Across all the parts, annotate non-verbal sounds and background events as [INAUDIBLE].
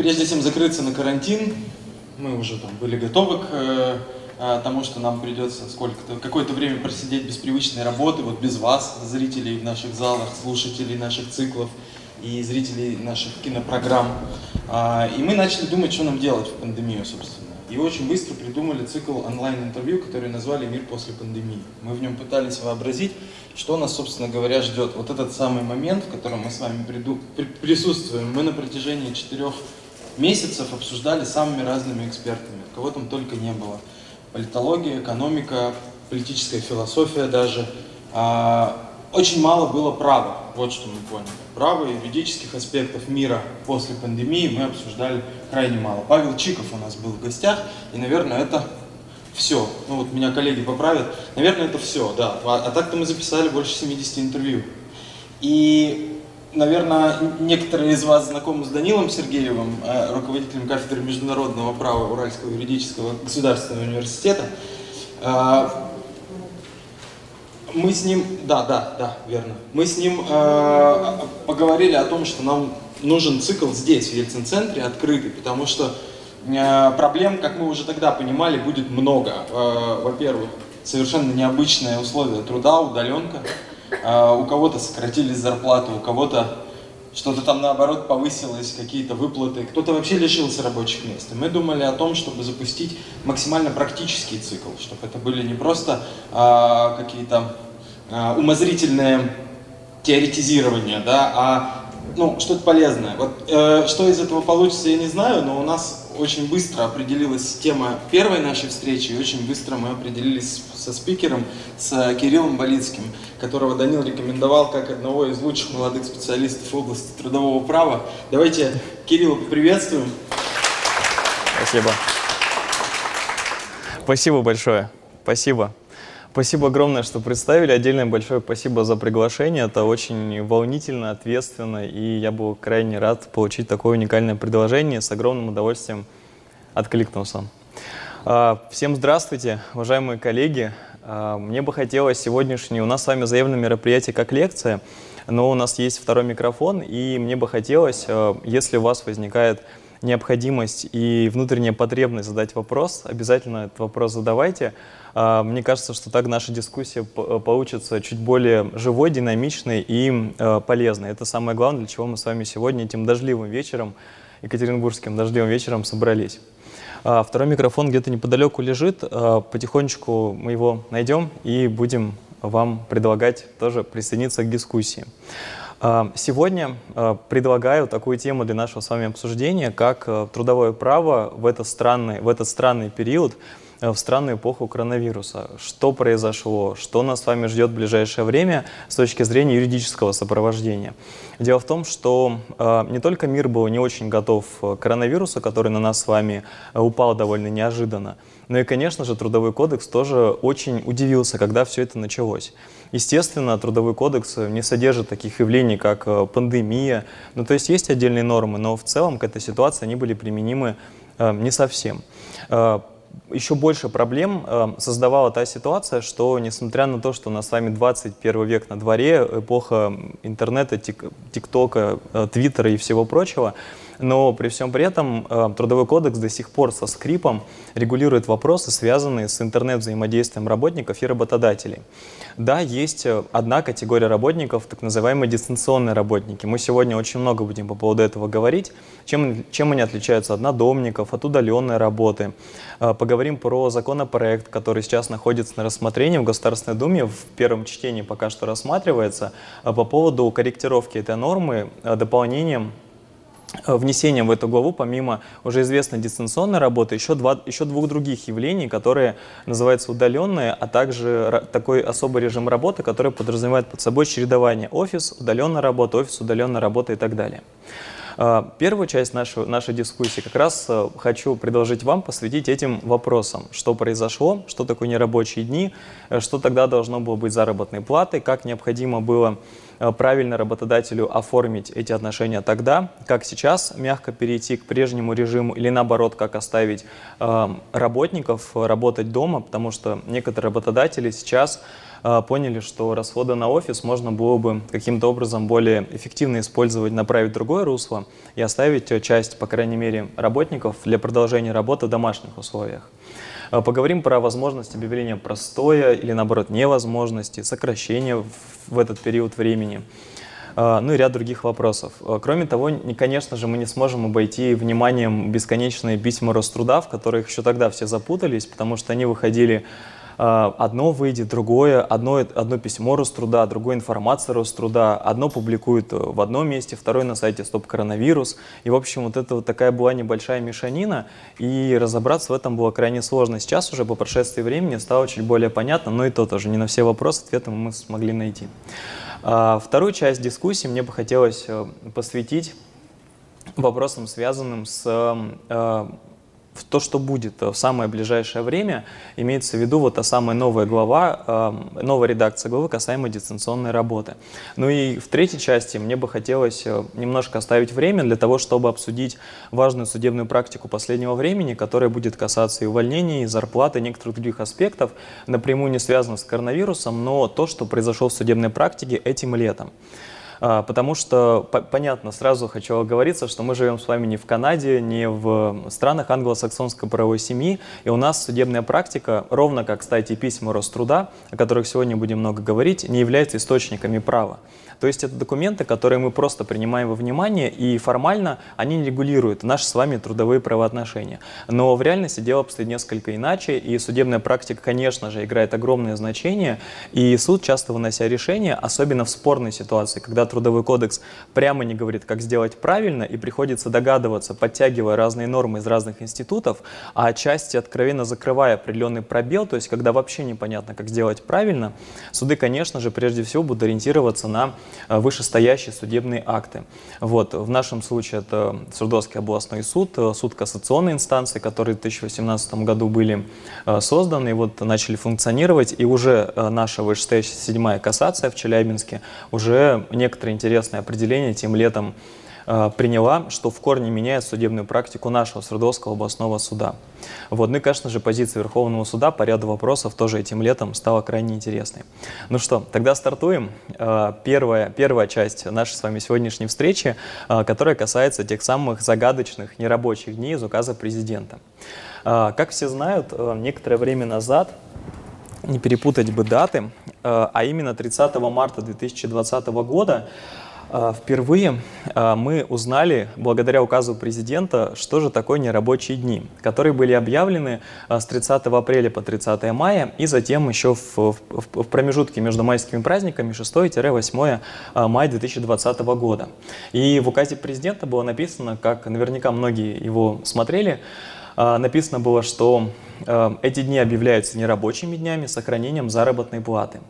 прежде чем закрыться на карантин, мы уже там были готовы к э, э, тому, что нам придется сколько-то, какое-то время просидеть без привычной работы, вот без вас, зрителей в наших залах, слушателей наших циклов и зрителей наших кинопрограмм. А, и мы начали думать, что нам делать в пандемию, собственно. И очень быстро придумали цикл онлайн-интервью, который назвали «Мир после пандемии». Мы в нем пытались вообразить, что нас, собственно говоря, ждет. Вот этот самый момент, в котором мы с вами приду, при, присутствуем, мы на протяжении четырех месяцев обсуждали самыми разными экспертами, кого там только не было. Политология, экономика, политическая философия даже. А, очень мало было права, вот что мы поняли. Права и юридических аспектов мира после пандемии мы обсуждали крайне мало. Павел Чиков у нас был в гостях, и, наверное, это все. Ну вот меня коллеги поправят. Наверное, это все, да. А, а так-то мы записали больше 70 интервью. И Наверное, некоторые из вас знакомы с Данилом Сергеевым, э, руководителем кафедры международного права Уральского юридического государственного университета. Э, мы с ним, да, да, да, верно. Мы с ним э, поговорили о том, что нам нужен цикл здесь, в Ельцин-центре, открытый, потому что проблем, как мы уже тогда понимали, будет много. Во-первых, совершенно необычные условия труда, удаленка. А, у кого-то сократились зарплаты, у кого-то что-то там наоборот повысилось, какие-то выплаты, кто-то вообще лишился рабочих мест. И мы думали о том, чтобы запустить максимально практический цикл, чтобы это были не просто а, какие-то а, умозрительные теоретизирования, да, а ну, что-то полезное. Вот э, что из этого получится, я не знаю, но у нас очень быстро определилась тема первой нашей встречи, и очень быстро мы определились со спикером, с Кириллом Болицким, которого Данил рекомендовал как одного из лучших молодых специалистов в области трудового права. Давайте Кирилла поприветствуем. Спасибо. Спасибо большое. Спасибо. Спасибо огромное, что представили. Отдельное большое спасибо за приглашение. Это очень волнительно, ответственно, и я был крайне рад получить такое уникальное предложение. С огромным удовольствием откликнулся. А, всем здравствуйте, уважаемые коллеги. А, мне бы хотелось сегодняшнее, у нас с вами заявленное мероприятие как лекция, но у нас есть второй микрофон, и мне бы хотелось, а, если у вас возникает необходимость и внутренняя потребность задать вопрос, обязательно этот вопрос задавайте. А, мне кажется, что так наша дискуссия э, получится чуть более живой, динамичной и э, полезной. Это самое главное, для чего мы с вами сегодня этим дождливым вечером, екатеринбургским дождливым вечером собрались. А, второй микрофон где-то неподалеку лежит. А, потихонечку мы его найдем и будем вам предлагать тоже присоединиться к дискуссии. Сегодня предлагаю такую тему для нашего с вами обсуждения, как э, трудовое право в этот странный, в этот странный период – в странную эпоху коронавируса. Что произошло, что нас с вами ждет в ближайшее время с точки зрения юридического сопровождения. Дело в том, что э, не только мир был не очень готов к коронавирусу, который на нас с вами э, упал довольно неожиданно, но и, конечно же, Трудовой кодекс тоже очень удивился, когда все это началось. Естественно, Трудовой кодекс не содержит таких явлений, как э, пандемия. Ну, то есть есть отдельные нормы, но в целом к этой ситуации они были применимы э, не совсем. Э, еще больше проблем э, создавала та ситуация, что несмотря на то, что у нас с вами 21 век на дворе, эпоха интернета, тик, тиктока, э, твиттера и всего прочего, но при всем при этом э, Трудовой кодекс до сих пор со скрипом регулирует вопросы, связанные с интернет-взаимодействием работников и работодателей. Да, есть э, одна категория работников, так называемые дистанционные работники. Мы сегодня очень много будем по поводу этого говорить, чем, чем они отличаются от надомников, от удаленной работы. Э, поговорим про законопроект, который сейчас находится на рассмотрении в Государственной Думе, в первом чтении пока что рассматривается, по поводу корректировки этой нормы дополнением внесением в эту главу, помимо уже известной дистанционной работы, еще, два, еще двух других явлений, которые называются удаленные, а также такой особый режим работы, который подразумевает под собой чередование офис, удаленная работа, офис, удаленная работа и так далее. Э, первую часть нашей, нашей дискуссии как раз э, хочу предложить вам посвятить этим вопросам. Что произошло, что такое нерабочие дни, что тогда должно было быть заработной платой, как необходимо было Э, правильно работодателю оформить эти отношения тогда, как сейчас мягко перейти к прежнему режиму или наоборот, как оставить э, работников работать дома, потому что некоторые работодатели сейчас поняли, что расходы на офис можно было бы каким-то образом более эффективно использовать, направить в другое русло и оставить часть, по крайней мере, работников для продолжения работы в домашних условиях. Поговорим про возможность объявления простоя или, наоборот, невозможности, сокращения в этот период времени. А, ну и ряд других вопросов. А, кроме того, конечно же, мы не сможем обойти вниманием бесконечные письма Роструда, в которых еще тогда все запутались, потому что они выходили а, одно выйдет, другое, одно, одно письмо Роструда, другое информация Роструда, одно публикуют в одном месте, второе на сайте Стоп Коронавирус. И, в общем, вот это вот такая была небольшая мешанина, и разобраться в этом было крайне сложно. Сейчас уже по прошествии времени стало чуть более понятно, но и то тоже не на все вопросы ответы мы смогли найти. А, вторую часть дискуссии мне бы хотелось э, посвятить вопросам, связанным с э, в то, что будет в самое ближайшее время, имеется в виду вот та самая новая глава, э, новая редакция главы касаемо дистанционной работы. Ну и в третьей части мне бы хотелось э, немножко оставить время для того, чтобы обсудить важную судебную практику последнего времени, которая будет касаться и увольнений, и зарплаты, и некоторых других аспектов, напрямую не связанных с коронавирусом, но то, что произошло в судебной практике этим летом. А, потому что, понятно, сразу хочу оговориться, что мы живем с вами не в Канаде, не в странах англосаксонской правовой семьи, и у нас судебная практика, ровно как, кстати, письма Роструда, о которых сегодня будем много говорить, не является источниками права. То есть это документы, которые мы просто принимаем во внимание, и формально они регулируют наши с вами трудовые правоотношения. Но в реальности дело обстоит несколько иначе, и судебная практика, конечно же, играет огромное значение, и суд, часто вынося решение, особенно в спорной ситуации, когда Трудовой кодекс прямо не говорит, как сделать правильно, и приходится догадываться, подтягивая разные нормы из разных институтов, а отчасти откровенно закрывая определенный пробел, то есть когда вообще непонятно, как сделать правильно, суды, конечно же, прежде всего будут ориентироваться на вышестоящие судебные акты. Вот. В нашем случае это Свердловский областной суд, э, суд кассационной инстанции, которые в 2018 году были э, созданы и вот начали функционировать. И уже наша вышестоящая седьмая кассация в Челябинске уже некоторые интересные определения тем летом Э, приняла, что в корне меняет судебную практику нашего Свердловского областного суда. Вот. Ну и, конечно же, позиция Верховного суда по ряду вопросов тоже этим летом стала крайне интересной. Ну что, тогда стартуем. Э, первая, первая часть нашей с вами сегодняшней встречи, э, которая касается тех самых загадочных нерабочих дней из указа президента. Как все знают, некоторое время назад не перепутать бы даты, а именно 30 марта 2020 года впервые а, мы узнали, благодаря указу президента, что же такое нерабочие дни, которые были объявлены а, с 30 апреля по 30 мая и затем еще в, в, в промежутке между майскими праздниками 6-8 мая 2020 года. И в указе президента было написано, как наверняка многие его смотрели, написано было, что эти дни объявляются нерабочими днями с сохранением заработной платы.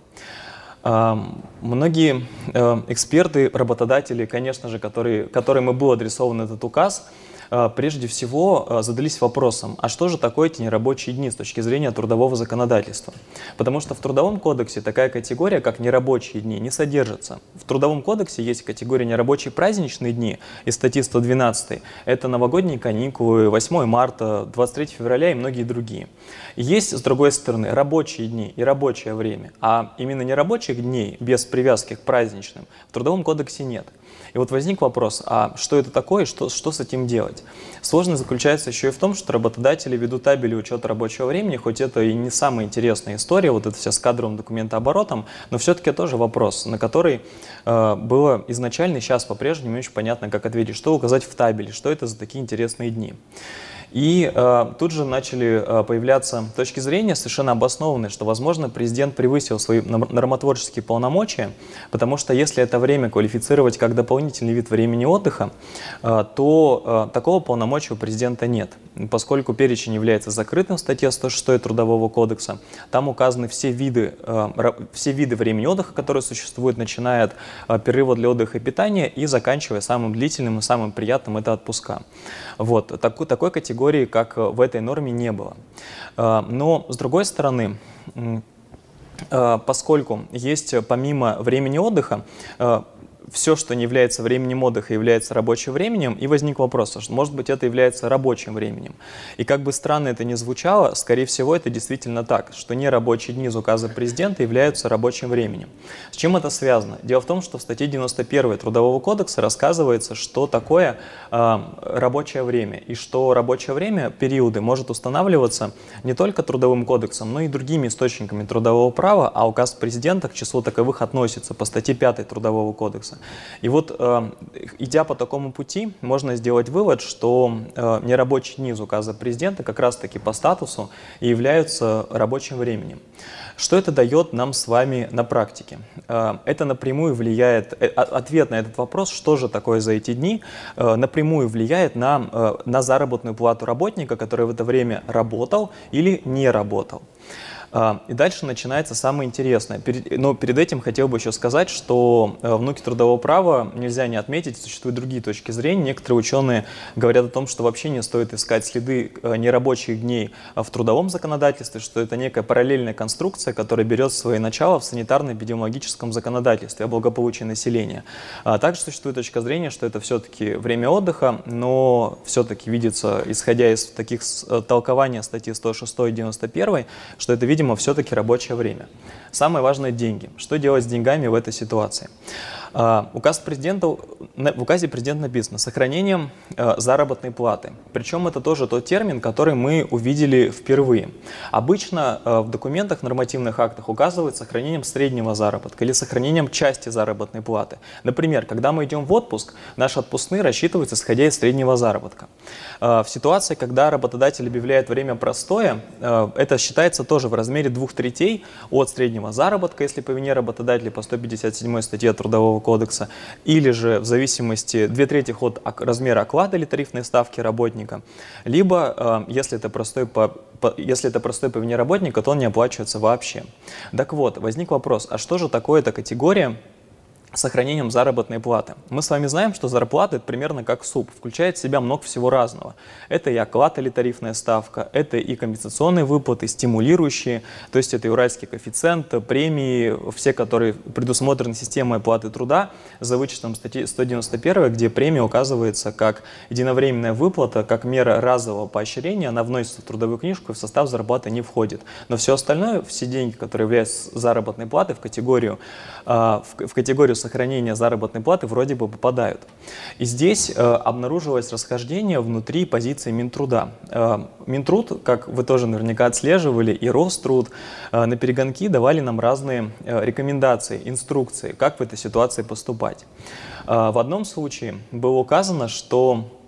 Многие э, эксперты, работодатели, конечно же, которые, которым и был адресован этот указ, прежде всего а, задались вопросом, а что же такое эти нерабочие дни с точки зрения трудового законодательства? Потому что в Трудовом кодексе такая категория, как нерабочие дни, не содержится. В Трудовом кодексе есть категория нерабочие праздничные дни из статьи 112. Это новогодние каникулы, 8 марта, 23 февраля и многие другие. Есть, с другой стороны, рабочие дни и рабочее время, а именно нерабочих дней без привязки к праздничным в Трудовом кодексе нет. И вот возник вопрос, а что это такое, что, что с этим делать? Сложность заключается еще и в том, что работодатели ведут табели учета рабочего времени, хоть это и не самая интересная история, вот это вся с кадровым документооборотом, но все-таки тоже вопрос, на который э, было изначально и сейчас по-прежнему не очень понятно, как ответить, что указать в табеле, что это за такие интересные дни. И э, тут же начали э, появляться точки зрения совершенно обоснованные, что, возможно, президент превысил свои нормотворческие полномочия, потому что если это время квалифицировать как дополнительный вид времени отдыха, э, то э, такого полномочия у президента нет, поскольку перечень является закрытым в статье 106 Трудового кодекса. Там указаны все виды, э, все виды времени отдыха, которые существуют, начиная от э, перерыва для отдыха и питания и заканчивая самым длительным и самым приятным – это отпуска. Вот. Такой, такой категории, как э, в этой норме, не было. Э, но, с другой стороны, э, поскольку есть помимо времени отдыха все, что не является временем отдыха, является рабочим временем, и возник вопрос, что, может быть, это является рабочим временем. И как бы странно это ни звучало, скорее всего, это действительно так, что нерабочие дни из указа президента являются рабочим временем. С чем это связано? Дело в том, что в статье 91 Трудового кодекса рассказывается, что такое э, рабочее время, и что рабочее время, периоды, может устанавливаться не только Трудовым кодексом, но и другими источниками трудового права, а указ президента к числу таковых относится по статье 5 Трудового кодекса. И вот, э, идя по такому пути, можно сделать вывод, что э, нерабочие дни из указа президента как раз-таки по статусу и являются рабочим временем. Что это дает нам с вами на практике? Э, это напрямую влияет, ответ на этот вопрос, что же такое за эти дни, напрямую влияет на, на заработную плату работника, который в это время работал или не работал. А, и дальше начинается самое интересное. Но перед этим хотел бы еще сказать, что э, в науке трудового права нельзя не отметить, существуют другие точки зрения. Некоторые ученые говорят о том, что вообще не стоит искать следы э, нерабочих дней в трудовом законодательстве, что это некая параллельная конструкция, которая берет свое начало в санитарно-эпидемиологическом законодательстве о благополучии населения. А также существует точка зрения, что это все-таки время отдыха, но все-таки видится, исходя из таких э, толкования статьи 106 и 91, что это видится видимо, все-таки рабочее время. Самое важное – деньги. Что делать с деньгами в этой ситуации? А, указ президента, в указе президента написано «сохранением э, заработной платы». Причем это тоже тот термин, который мы увидели впервые. Обычно э, в документах, нормативных актах указывают сохранением среднего заработка или сохранением части заработной платы. Например, когда мы идем в отпуск, наши отпускные рассчитываются исходя из среднего заработка. Э, в ситуации, когда работодатель объявляет время простое, это считается тоже в размере двух третей от среднего заработка, если по вине работодателя по 157 статье Трудового кодекса, или же в зависимости две трети от размера оклада или тарифной ставки работника, либо, э, если это простой по, если это простой по вине работника, то он не оплачивается вообще. Так вот, возник вопрос, а что же такое эта категория сохранением заработной платы. Мы с вами знаем, что зарплата это примерно как суп, включает в себя много всего разного. Это и оклад или тарифная ставка, это и компенсационные выплаты, стимулирующие, то есть это и уральский коэффициент, премии, все, которые предусмотрены системой оплаты труда, за вычетом статьи 191, где премия указывается как единовременная выплата, как мера разового поощрения, она вносится в трудовую книжку и в состав зарплаты не входит. Но все остальное, все деньги, которые являются заработной платой в категорию, а, в категорию сохранения заработной платы вроде бы попадают. И здесь э, обнаружилось расхождение внутри позиции Минтруда. Э, Минтруд, как вы тоже наверняка отслеживали, и Роструд э, на перегонки давали нам разные э, рекомендации, инструкции, как в этой ситуации поступать. Э, в одном случае было указано, что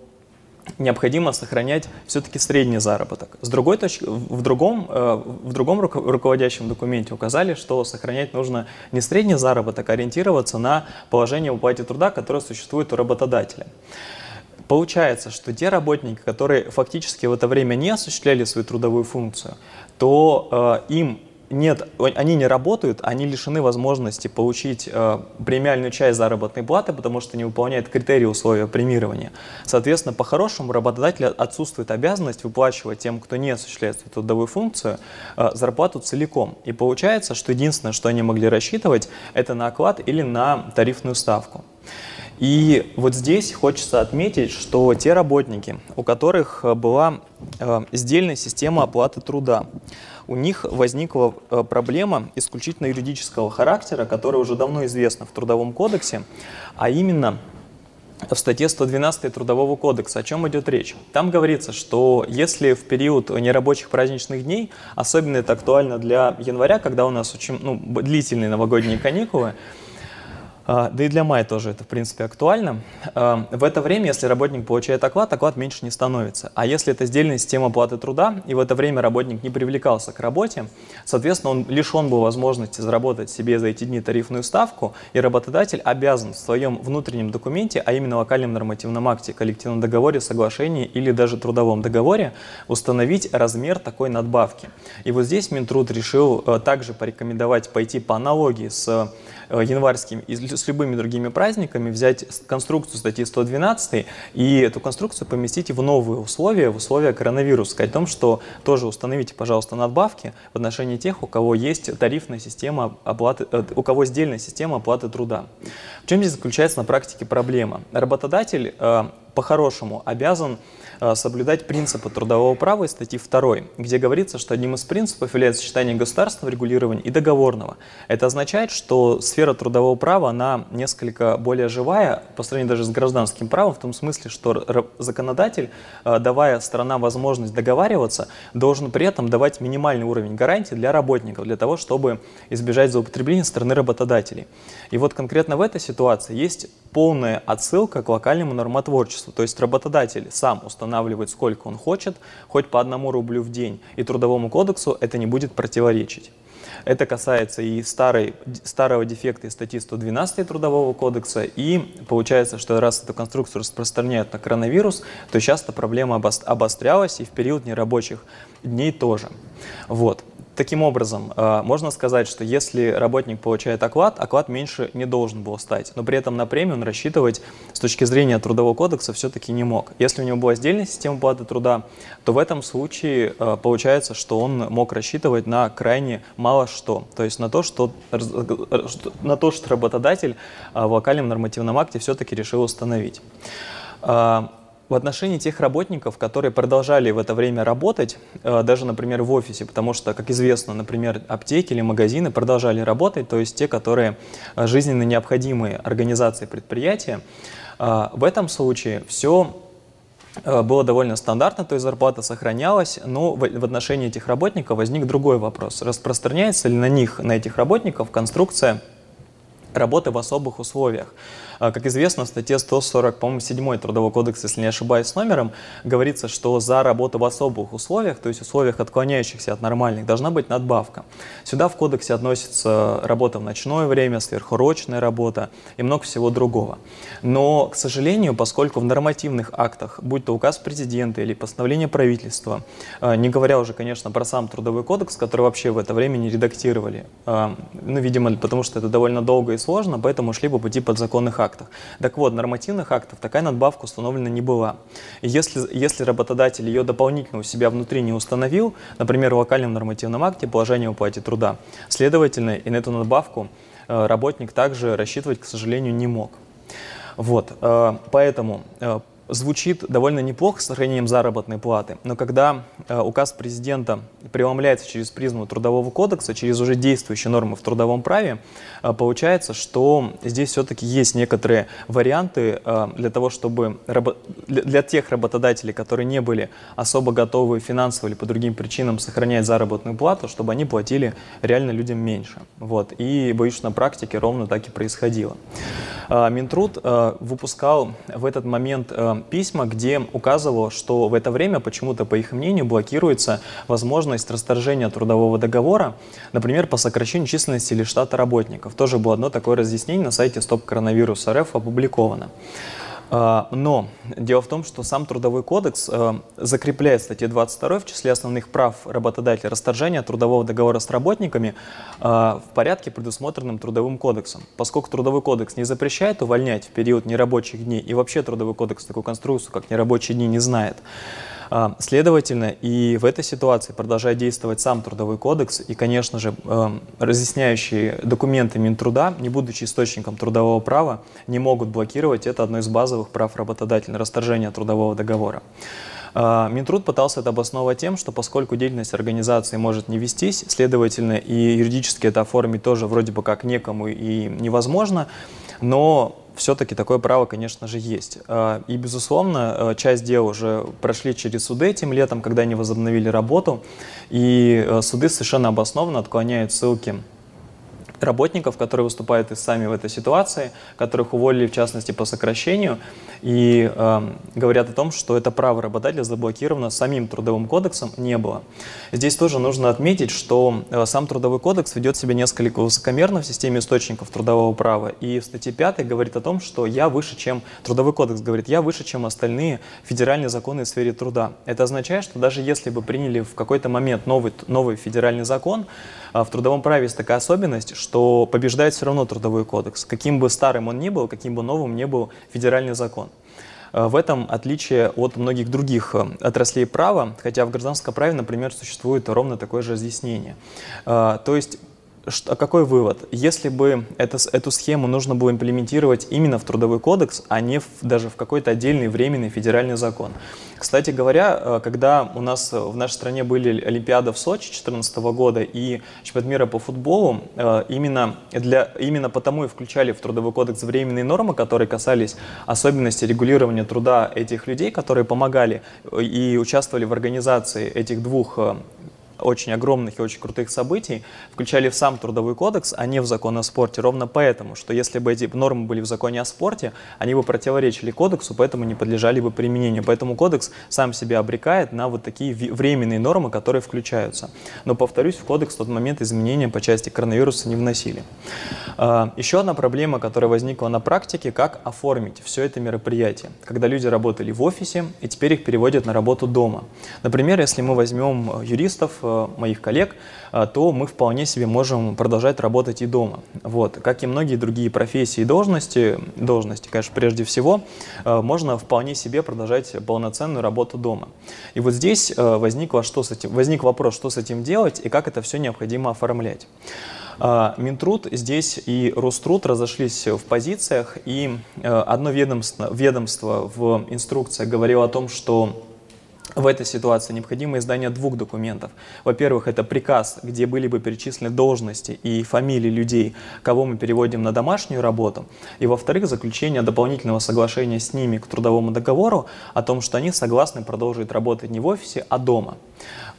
необходимо сохранять все-таки средний заработок. С другой точки, в другом, э, в другом руководящем документе указали, что сохранять нужно не средний заработок, а ориентироваться на положение в уплате труда, которое существует у работодателя. Получается, что те работники, которые фактически в это время не осуществляли свою трудовую функцию, то э, им нет, они не работают, они лишены возможности получить э, премиальную часть заработной платы, потому что не выполняют критерии условия премирования. Соответственно, по-хорошему работодателя отсутствует обязанность выплачивать тем, кто не осуществляет свою трудовую функцию, э, зарплату целиком. И получается, что единственное, что они могли рассчитывать, это на оклад или на тарифную ставку. И вот здесь хочется отметить, что те работники, у которых была э, сдельная система оплаты труда, у них возникла э, проблема исключительно юридического характера, которая уже давно известна в Трудовом кодексе, а именно в статье 112 Трудового кодекса. О чем идет речь? Там говорится, что если в период нерабочих праздничных дней, особенно это актуально для января, когда у нас очень ну, длительные новогодние каникулы, да и для мая тоже это, в принципе, актуально. А, в это время, если работник получает оклад, оклад меньше не становится. А если это сдельная система оплаты труда, и в это время работник не привлекался к работе, соответственно, он лишен был возможности заработать себе за эти дни тарифную ставку, и работодатель обязан в своем внутреннем документе, а именно локальном нормативном акте, коллективном договоре, соглашении или даже трудовом договоре, установить размер такой надбавки. И вот здесь Минтруд решил э, также порекомендовать пойти по аналогии с э, январским, с любыми другими праздниками взять конструкцию статьи 112 и эту конструкцию поместить в новые условия, в условия коронавируса. Сказать о том, что тоже установите, пожалуйста, надбавки в отношении тех, у кого есть тарифная система оплаты, э, у кого сдельная система оплаты труда. В чем здесь заключается на практике проблема? Работодатель э, по-хорошему обязан соблюдать принципы трудового права из статьи 2, где говорится, что одним из принципов является сочетание государственного регулирования и договорного. Это означает, что сфера трудового права, она несколько более живая по сравнению даже с гражданским правом, в том смысле, что законодатель, э, давая сторонам возможность договариваться, должен при этом давать минимальный уровень гарантий для работников, для того, чтобы избежать злоупотребления стороны работодателей. И вот конкретно в этой ситуации есть полная отсылка к локальному нормотворчеству, то есть работодатель сам устанавливает сколько он хочет, хоть по одному рублю в день, и Трудовому кодексу это не будет противоречить. Это касается и старой, старого дефекта из статьи 112 Трудового кодекса, и получается, что раз эту конструкцию распространяют на коронавирус, то часто проблема обострялась и в период нерабочих дней тоже. Вот. Таким образом, э, можно сказать, что если работник получает оклад, оклад меньше не должен был стать, но при этом на премию он рассчитывать с точки зрения Трудового кодекса все-таки не мог. Если у него была сдельная система платы труда, то в этом случае э, получается, что он мог рассчитывать на крайне мало что, то есть на то, что, на то, что работодатель э, в локальном нормативном акте все-таки решил установить в отношении тех работников, которые продолжали в это время работать, э, даже, например, в офисе, потому что, как известно, например, аптеки или магазины продолжали работать, то есть те, которые э, жизненно необходимые организации предприятия, э, в этом случае все было довольно стандартно, то есть зарплата сохранялась, но в, отношении этих работников возник другой вопрос. Распространяется ли на них, на этих работников, конструкция работы в особых условиях? А, как известно, в статье 140, по-моему, 7 Трудового кодекса, если не ошибаюсь с номером, говорится, что за работу в особых условиях, то есть условиях, отклоняющихся от нормальных, должна быть надбавка. Сюда в кодексе относится работа в ночное время, сверхурочная работа и много всего другого. Но, к сожалению, поскольку в нормативных актах, будь то указ президента или постановление правительства, а, не говоря уже, конечно, про сам Трудовой кодекс, который вообще в это время не редактировали, а, ну, видимо, потому что это довольно долго и сложно, поэтому шли по пути подзаконных актах. Так вот, нормативных актов такая надбавка установлена не была. Если, если работодатель ее дополнительно у себя внутри не установил, например, в локальном нормативном акте положение о уплате труда, следовательно, и на эту надбавку э, работник также рассчитывать, к сожалению, не мог. Вот, э, поэтому э, звучит довольно неплохо с сохранением заработной платы, но когда э, указ президента преломляется через призму Трудового кодекса, через уже действующие нормы в трудовом праве, э, получается, что здесь все-таки есть некоторые варианты э, для того, чтобы рабо- для тех работодателей, которые не были особо готовы финансово или по другим причинам сохранять заработную плату, чтобы они платили реально людям меньше. Вот. И боюсь, на практике ровно так и происходило. Э, Минтруд э, выпускал в этот момент письма, где указывал, что в это время почему-то, по их мнению, блокируется возможность расторжения трудового договора, например, по сокращению численности или штата работников. Тоже было одно такое разъяснение на сайте Стоп Коронавирус РФ опубликовано. А, но дело в том, что сам Трудовой кодекс э, закрепляет в статье 22 в числе основных прав работодателя расторжение трудового договора с работниками э, в порядке, предусмотренным Трудовым кодексом. Поскольку Трудовой кодекс не запрещает увольнять в период нерабочих дней, и вообще Трудовой кодекс такую конструкцию, как нерабочие дни, не знает, следовательно, и в этой ситуации продолжает действовать сам Трудовой кодекс и, конечно же, эм, разъясняющие документы Минтруда, не будучи источником трудового права, не могут блокировать это одно из базовых прав работодателя – расторжение трудового договора. А, Минтруд пытался это обосновывать тем, что поскольку деятельность организации может не вестись, следовательно, и юридически это оформить тоже вроде бы как некому и невозможно, но все-таки такое право, конечно же, есть. А, и, безусловно, э, часть дел уже прошли через суды этим летом, когда они возобновили работу, и э, суды совершенно обоснованно отклоняют ссылки работников, которые выступают и сами в этой ситуации, которых уволили, в частности, по сокращению, и э, говорят о том, что это право работодателя заблокировано самим Трудовым кодексом не было. Здесь тоже нужно отметить, что э, сам Трудовой кодекс ведет себя несколько высокомерно в системе источников трудового права, и в статье 5 говорит о том, что я выше, чем Трудовой кодекс говорит, я выше, чем остальные федеральные законы в сфере труда. Это означает, что даже если бы приняли в какой-то момент новый, новый федеральный закон, э, в трудовом праве есть такая особенность, что что побеждает все равно трудовой кодекс, каким бы старым он ни был, каким бы новым ни был федеральный закон. Э, в этом отличие от многих других э, отраслей права, хотя в гражданском праве, например, существует ровно такое же разъяснение. Э, то есть что, какой вывод? Если бы это, эту схему нужно было имплементировать именно в Трудовой кодекс, а не в, даже в какой-то отдельный временный федеральный закон. Кстати говоря, э, когда у нас в нашей стране были Олимпиада в Сочи 2014 года и чемпионат мира по футболу, э, именно, для, именно потому и включали в Трудовой кодекс временные нормы, которые касались особенностей регулирования труда этих людей, которые помогали э, и участвовали в организации этих двух очень огромных и очень крутых событий включали в сам Трудовой кодекс, а не в закон о спорте. Ровно поэтому, что если бы эти нормы были в законе о спорте, они бы противоречили кодексу, поэтому не подлежали бы применению. Поэтому кодекс сам себя обрекает на вот такие временные нормы, которые включаются. Но, повторюсь, в кодекс в тот момент изменения по части коронавируса не вносили. А, еще одна проблема, которая возникла на практике, как оформить все это мероприятие. Когда люди работали в офисе, и теперь их переводят на работу дома. Например, если мы возьмем юристов, Э, моих коллег, э, то мы вполне себе можем продолжать работать и дома. Вот. Как и многие другие профессии и должности, должности, конечно, прежде всего, э, можно вполне себе продолжать полноценную работу дома. И вот здесь возникло, что с этим, возник вопрос, что с этим делать и как это все необходимо оформлять. Минтруд здесь и Роструд разошлись в позициях, и одно ведомство, ведомство в инструкции говорило о том, что в этой ситуации необходимо издание двух документов. Во-первых, это приказ, где были бы перечислены должности и фамилии людей, кого мы переводим на домашнюю работу. И во-вторых, заключение дополнительного соглашения с ними к трудовому договору о том, что они согласны продолжить работать не в офисе, а дома.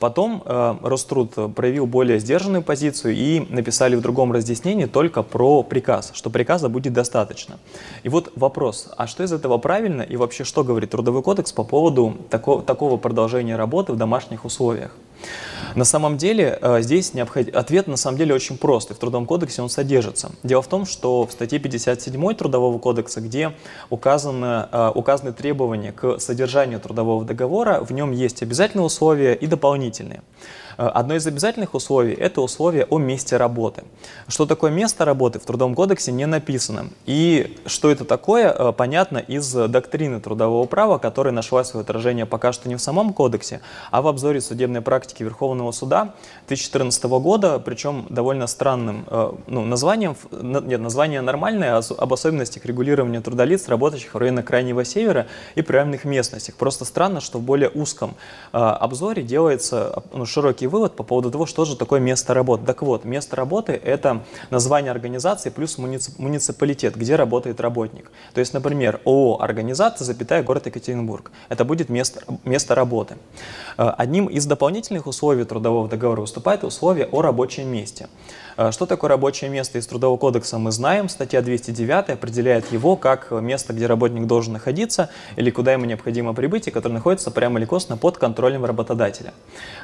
Потом э, Роструд проявил более сдержанную позицию и написали в другом разъяснении только про приказ, что приказа будет достаточно. И вот вопрос, а что из этого правильно и вообще что говорит Трудовой кодекс по поводу такого, такого продолжения работы в домашних условиях? На самом деле э, здесь необход... ответ на самом деле очень прост, и в Трудовом кодексе он содержится. Дело в том, что в статье 57 Трудового кодекса, где указаны, э, указаны требования к содержанию трудового договора, в нем есть обязательные условия и дополнительные. Э, одно из обязательных условий – это условие о месте работы. Что такое место работы в Трудовом кодексе не написано. И что это такое, э, понятно из доктрины трудового права, которая нашла свое отражение пока что не в самом кодексе, а в обзоре судебной практики Верховного суда 2014 года, причем довольно странным э, ну, названием, нет, название нормальное, об особенностях регулирования трудолиц, работающих в районах Крайнего Севера и приемных местностях. Просто странно, что в более узком обзоре делается ну, широкий некий вывод по поводу того, что же такое место работы. Так вот, место работы – это название организации плюс муниципалитет, где работает работник. То есть, например, ООО «Организация», запятая, город Екатеринбург. Это будет место, место работы. Э, одним из дополнительных условий трудового договора выступает условие о рабочем месте. Э, что такое рабочее место из Трудового кодекса мы знаем. Статья 209 определяет его как место, где работник должен находиться или куда ему необходимо прибыть, и которое находится прямо или косвенно под контролем работодателя.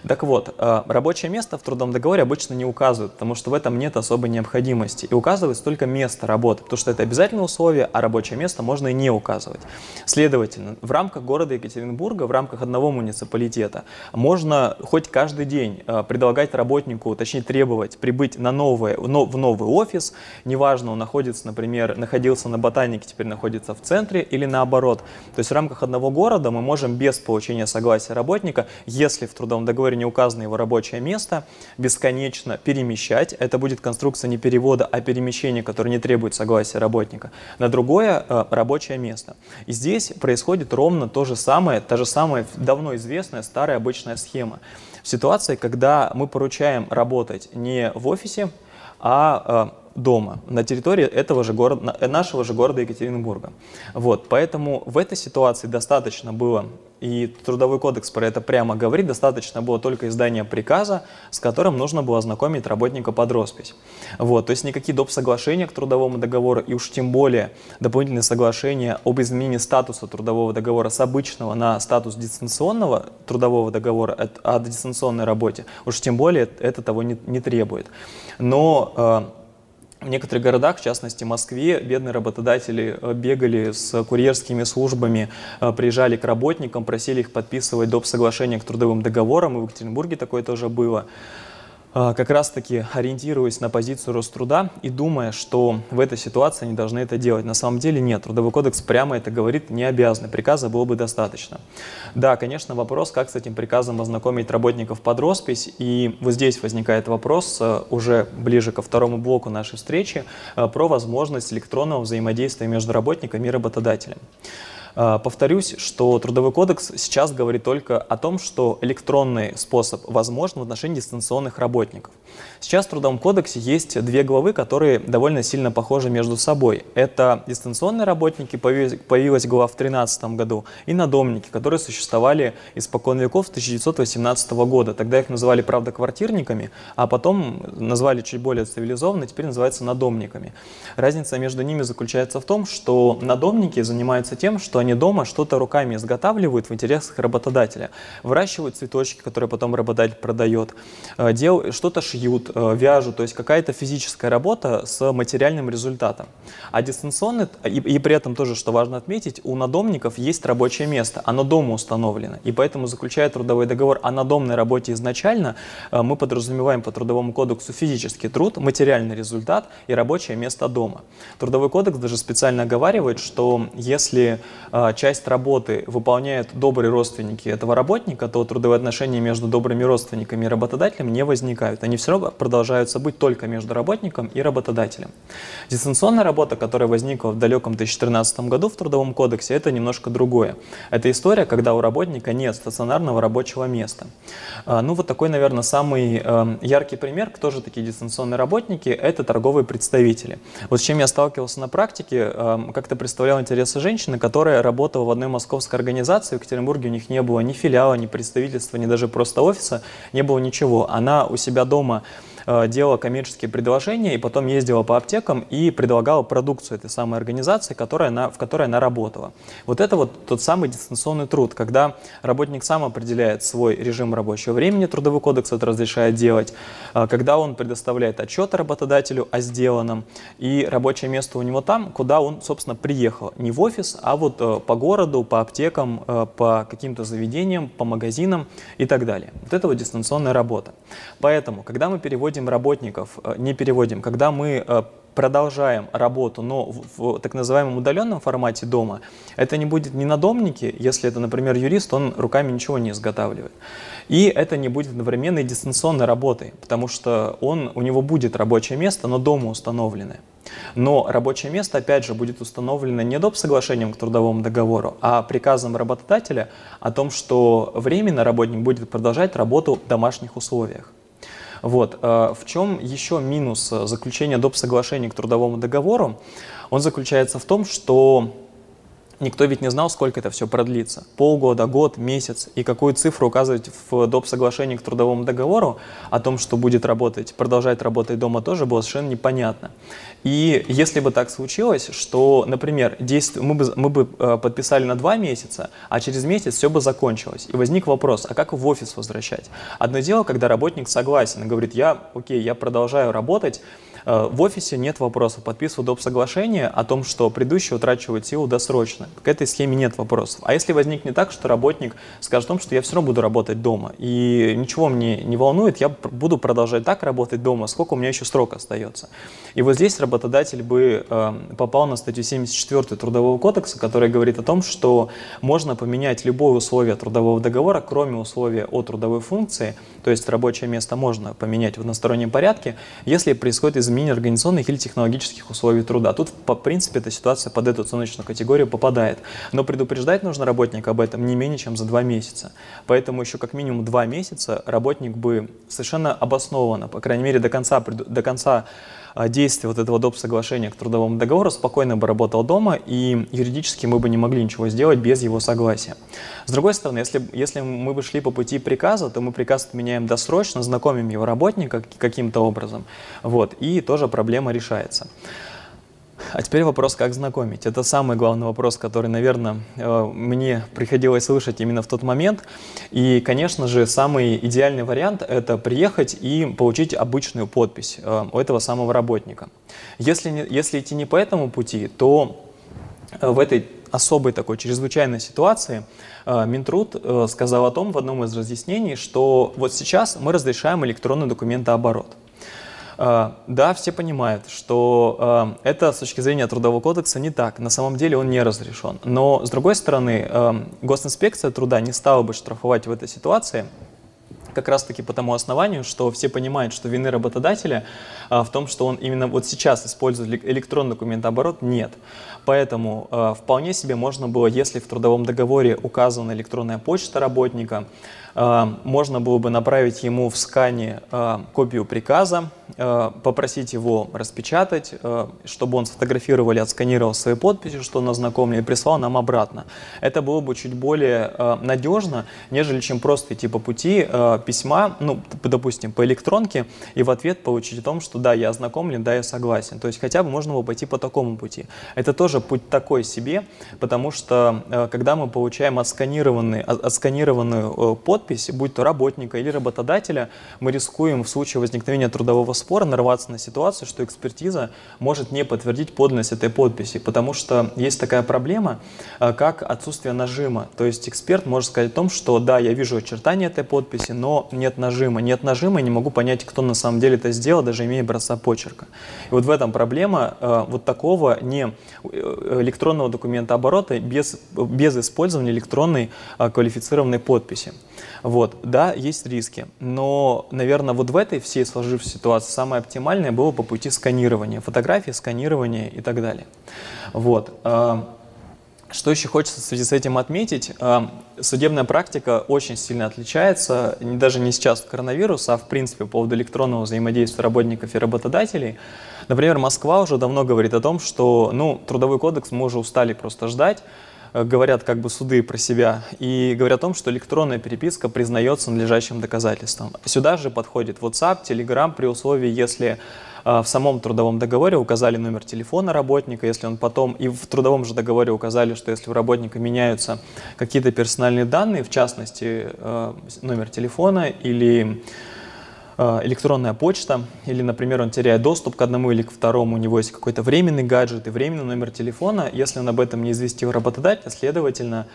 Так вот, э, рабочее место в трудовом договоре обычно не указывают, потому что в этом нет особой необходимости. И указывается только место работы, потому что это обязательное условие, а рабочее место можно и не указывать. Следовательно, в рамках города Екатеринбурга, в рамках одного муниципалитета, можно хоть каждый день э, предлагать работнику, точнее требовать прибыть на новое, в новый офис, неважно, он находится, например, находился на ботанике, теперь находится в центре или наоборот. То есть в рамках одного города мы можем без получения согласия работника, если в трудовом договоре не указано его рабочее место, бесконечно перемещать, это будет конструкция не перевода, а перемещения, которое не требует согласия работника, на другое э, рабочее место. И здесь происходит ровно то же самое, та же самая давно известная старая обычная схема в ситуации, когда мы поручаем работать не в офисе, а э, дома, на территории этого же города, нашего же города Екатеринбурга. Вот, поэтому в этой ситуации достаточно было, и Трудовой кодекс про это прямо говорит, достаточно было только издания приказа, с которым нужно было ознакомить работника под роспись. Вот, то есть никакие доп. соглашения к трудовому договору, и уж тем более дополнительные соглашения об изменении статуса трудового договора с обычного на статус дистанционного трудового договора о дистанционной работе, уж тем более это того не, не требует. Но э, в некоторых городах, в частности Москве, бедные работодатели э, бегали с курьерскими службами, э, приезжали к работникам, просили их подписывать доп. соглашение к трудовым договорам, и в Екатеринбурге такое тоже было. А, как раз-таки ориентируясь на позицию Роструда и думая, что в этой ситуации они должны это делать. На самом деле нет. Трудовой кодекс прямо это говорит, не обязаны. Приказа было бы достаточно. Да, конечно, вопрос, как с этим приказом ознакомить работников под роспись. И вот здесь возникает вопрос э, уже ближе ко второму блоку нашей встречи э, про возможность электронного взаимодействия между работниками и работодателем. А, повторюсь, что Трудовой кодекс сейчас говорит только о том, что электронный способ возможен в отношении дистанционных работников. Сейчас в Трудовом кодексе есть две главы, которые довольно сильно похожи между собой. Это дистанционные работники, появилась глава в 2013 году, и надомники, которые существовали испокон веков с 1918 года. Тогда их называли, правда, квартирниками, а потом назвали чуть более цивилизованно, теперь называются надомниками. Разница между ними заключается в том, что надомники занимаются тем, что они дома что-то руками изготавливают в интересах работодателя. Выращивают цветочки, которые потом работодатель продает, э, дел, что-то шьют, э, вяжут, то есть какая-то физическая работа с материальным результатом. А дистанционный, и, и при этом тоже, что важно отметить, у надомников есть рабочее место, оно дома установлено, и поэтому заключая трудовой договор о надомной работе изначально, э, мы подразумеваем по Трудовому кодексу физический труд, материальный результат и рабочее место дома. Трудовой кодекс даже специально оговаривает, что если а, часть работы выполняют добрые родственники этого работника, то трудовые отношения между добрыми родственниками и работодателем не возникают. Они все равно продолжаются быть только между работником и работодателем. Дистанционная работа, которая возникла в далеком 2013 году в Трудовом кодексе, это немножко другое. Это история, когда у работника нет стационарного рабочего места. А, ну вот такой, наверное, самый эм, яркий пример, кто же такие дистанционные работники, это торговые представители. Вот с чем я сталкивался на практике, эм, как-то представлял интересы женщины, которая работала в одной московской организации, в Екатеринбурге у них не было ни филиала, ни представительства, ни даже просто офиса, не было ничего. Она у себя дома делала коммерческие предложения и потом ездила по аптекам и предлагала продукцию этой самой организации, которая она, в которой она работала. Вот это вот тот самый дистанционный труд, когда работник сам определяет свой режим рабочего времени, трудовой кодекс это разрешает делать, э, когда он предоставляет отчет работодателю о сделанном, и рабочее место у него там, куда он, собственно, приехал. Не в офис, а вот э, по городу, по аптекам, по каким-то заведениям, по магазинам и так далее. Вот это вот дистанционная работа. Поэтому, когда мы переводим работников, э, не переводим, когда мы э, продолжаем работу, но в, в так называемом удаленном формате дома, это не будет не надомники, если это, например, юрист, он руками ничего не изготавливает. И это не будет одновременно и дистанционной работой, потому что он, у него будет рабочее место, но дома установленное. Но рабочее место, опять же, будет установлено не доп. соглашением к трудовому договору, а приказом работодателя о том, что временно работник будет продолжать работу в домашних условиях. Вот. Э, в чем еще минус заключения доп. соглашений к трудовому договору? Он заключается в том, что никто ведь не знал, сколько это все продлится. Полгода, год, месяц. И какую цифру указывать в доп. соглашении к трудовому договору о том, что будет работать, продолжать работать дома, тоже было совершенно непонятно. И если бы так случилось, что, например, действие, мы, бы, мы бы э, подписали на два месяца, а через месяц все бы закончилось. И возник вопрос, а как в офис возвращать? Одно дело, когда работник согласен и говорит, я, окей, я продолжаю работать, в офисе нет вопросов. Подписываю доп. соглашение о том, что предыдущий утрачивает силу досрочно. К этой схеме нет вопросов. А если возникнет так, что работник скажет о том, что я все равно буду работать дома, и ничего мне не волнует, я буду продолжать так работать дома, сколько у меня еще срок остается. И вот здесь работодатель бы э, попал на статью 74 Трудового кодекса, которая говорит о том, что можно поменять любое условие трудового договора, кроме условия о трудовой функции, то есть рабочее место можно поменять в одностороннем порядке, если происходит изменение организационных или технологических условий труда. Тут, по принципе, эта ситуация под эту оценочную категорию попадает. Но предупреждать нужно работника об этом не менее чем за два месяца. Поэтому еще как минимум два месяца работник бы совершенно обоснованно, по крайней мере, до конца, до конца а, действия вот этого доп. соглашения к трудовому договору спокойно бы работал дома, и юридически мы бы не могли ничего сделать без его согласия. С другой стороны, если, если мы бы шли по пути приказа, то мы приказ отменяем досрочно, знакомим его работника каким-то образом, вот, и тоже проблема решается. А теперь вопрос, как знакомить. Это самый главный вопрос, который, наверное, э, мне приходилось слышать именно в тот момент. И, конечно же, самый идеальный вариант – это приехать и получить обычную подпись э, у этого самого работника. Если, не, если идти не по этому пути, то в этой особой такой чрезвычайной ситуации Минтруд сказал о том в одном из разъяснений, что вот сейчас мы разрешаем электронный документооборот. Да, все понимают, что это с точки зрения Трудового кодекса не так. На самом деле он не разрешен. Но, с другой стороны, госинспекция труда не стала бы штрафовать в этой ситуации, как раз-таки по тому основанию, что все понимают, что вины работодателя а, в том, что он именно вот сейчас использует электронный документооборот, нет. Поэтому а, вполне себе можно было, если в трудовом договоре указана электронная почта работника, а, можно было бы направить ему в скане а, копию приказа, а, попросить его распечатать, чтобы он сфотографировал или отсканировал свои подписи, что он ознакомлен, и прислал нам обратно. Это было бы чуть более надежно, нежели чем просто идти по пути письма, ну, допустим, по электронке, и в ответ получить о том, что да, я ознакомлен, да, я согласен. То есть хотя бы можно было пойти по такому пути. Это тоже путь такой себе, потому что когда мы получаем отсканированный, отсканированную подпись, будь то работника или работодателя, мы рискуем в случае возникновения трудового спора нарваться на ситуацию, что экспертиза может не подтвердить подлинность этой подписи, потому что есть такая проблема, э, как отсутствие нажима. То есть эксперт может сказать о том, что да, я вижу очертания этой подписи, но нет нажима. Нет нажима, и не могу понять, кто на самом деле это сделал, даже имея образца почерка. И вот в этом проблема э, вот такого не э, электронного документа оборота без, без использования электронной квалифицированной подписи. Вот, да, есть риски, но, наверное, вот в этой всей сложившейся ситуации самое оптимальное было по пути сканирования, фотографии, сканирования и так далее. Вот. А, что еще хочется в связи с этим отметить? А, судебная практика очень сильно отличается, даже не сейчас в коронавирус, а в принципе по поводу электронного взаимодействия работников и работодателей. Например, Москва уже давно говорит о том, что ну, трудовой кодекс мы уже устали просто ждать, говорят как бы суды про себя и говорят о том, что электронная переписка признается надлежащим доказательством. Сюда же подходит WhatsApp, Telegram при условии, если э, в самом трудовом договоре указали номер телефона работника, если он потом и в трудовом же договоре указали, что если у работника меняются какие-то персональные данные, в частности э, номер телефона или Э, электронная почта, или, например, он теряет доступ к одному или к второму, у него есть какой-то временный гаджет и временный номер телефона, если он об этом не известил работодателя, следовательно,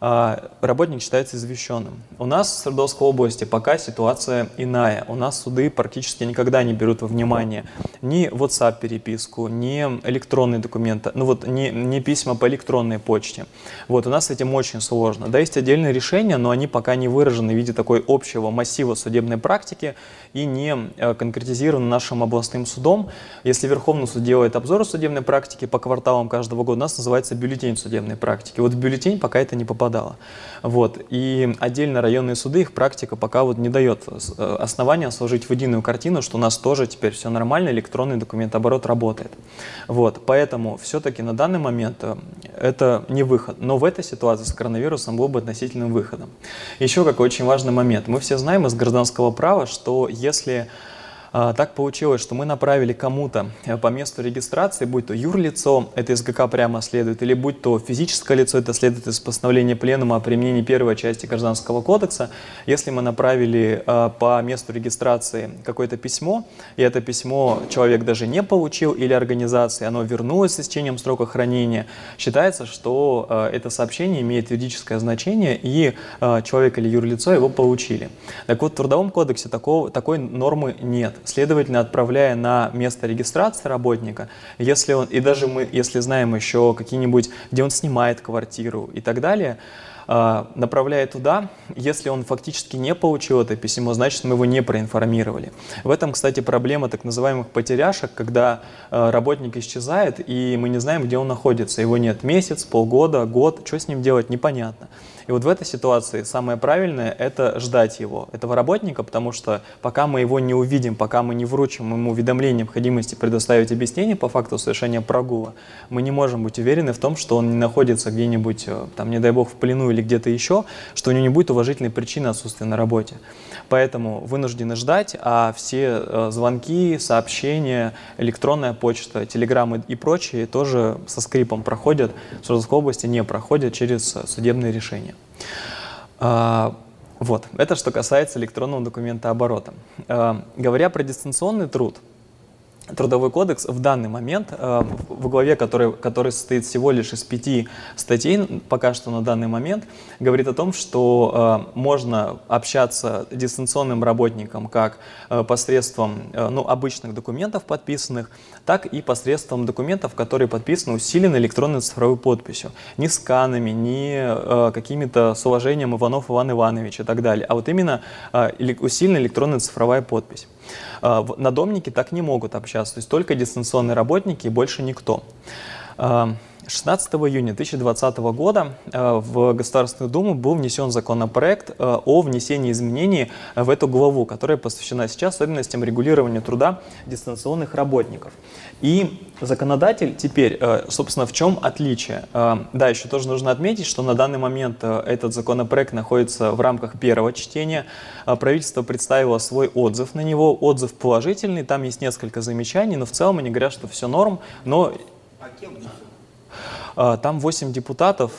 работник считается извещенным. У нас в Свердловской области пока ситуация иная. У нас суды практически никогда не берут во внимание ни WhatsApp переписку, ни электронные документы, ну вот не, не письма по электронной почте. Вот у нас с этим очень сложно. Да, есть отдельные решения, но они пока не выражены в виде такой общего массива судебной практики и не э, конкретизированы нашим областным судом. Если Верховный суд делает обзор судебной практики по кварталам каждого года, у нас называется бюллетень судебной практики. Вот в бюллетень пока это не попадает совпадало. Вот. И отдельно районные суды, их практика пока вот не дает э, основания сложить в единую картину, что у нас тоже теперь все нормально, электронный документооборот работает. Вот. Поэтому все-таки на данный момент э, это не выход. Но в этой ситуации с коронавирусом был бы относительным выходом. Еще какой очень важный момент. Мы все знаем из гражданского права, что если так получилось, что мы направили кому-то э, по месту регистрации, будь то юрлицо, это из ГК прямо следует, или будь то физическое лицо, это следует из постановления Пленума о применении первой части Гражданского кодекса. Если мы направили а, по месту регистрации какое-то письмо, и это письмо человек даже не получил, или организация, оно вернулось с истечением срока хранения, считается, что а, это сообщение имеет юридическое значение, и человек или юрлицо его получили. Так вот, в Трудовом кодексе такого, такой нормы нет. Следовательно, отправляя на место регистрации работника, если он, и даже мы, если знаем еще какие-нибудь, где он снимает квартиру и так далее, а, направляя туда, если он фактически не получил это письмо, значит мы его не проинформировали. В этом, кстати, проблема так называемых потеряшек, когда а, работник исчезает, и мы не знаем, где он находится. Его нет месяц, полгода, год, что с ним делать, непонятно. И вот в этой ситуации самое правильное – это ждать его, этого работника, потому что пока мы его не увидим, пока мы не вручим ему уведомление необходимости предоставить объяснение по факту совершения прогула, мы не можем быть уверены в том, что он не находится где-нибудь, э, там, не дай бог, в плену или где-то еще, что у него не будет уважительной причины отсутствия на работе. Поэтому вынуждены ждать, а все э, звонки, сообщения, электронная почта, телеграммы и прочие тоже со скрипом проходят, в Свердловской области не проходят через судебные решения. А, вот, это что касается электронного документа оборота. А, говоря про дистанционный труд, Трудовой кодекс в данный момент, э, в главе, который, который состоит всего лишь из пяти статей, пока что на данный момент, говорит о том, что э, можно общаться дистанционным работникам как э, посредством ну, обычных документов подписанных, так и посредством документов, которые подписаны усиленной электронной цифровой подписью. Не сканами, не какими-то с уважением Иванов Иван Иванович и так далее, а вот именно усиленная электронная цифровая подпись. А, надомники так не могут общаться, то есть только дистанционные работники и больше никто. 16 а, июня 2020 года а, в Государственную Думу был внесен законопроект о внесении изменений в эту главу, которая посвящена сейчас особенностям регулирования труда дистанционных работников. И законодатель теперь, э, собственно, в чем отличие? Э, да, еще тоже нужно отметить, что на данный момент э, этот законопроект находится в рамках первого чтения. Правительство представило свой отзыв на него. Отзыв положительный, там есть несколько замечаний, но в целом они говорят, что все норм, но... А там 8 депутатов,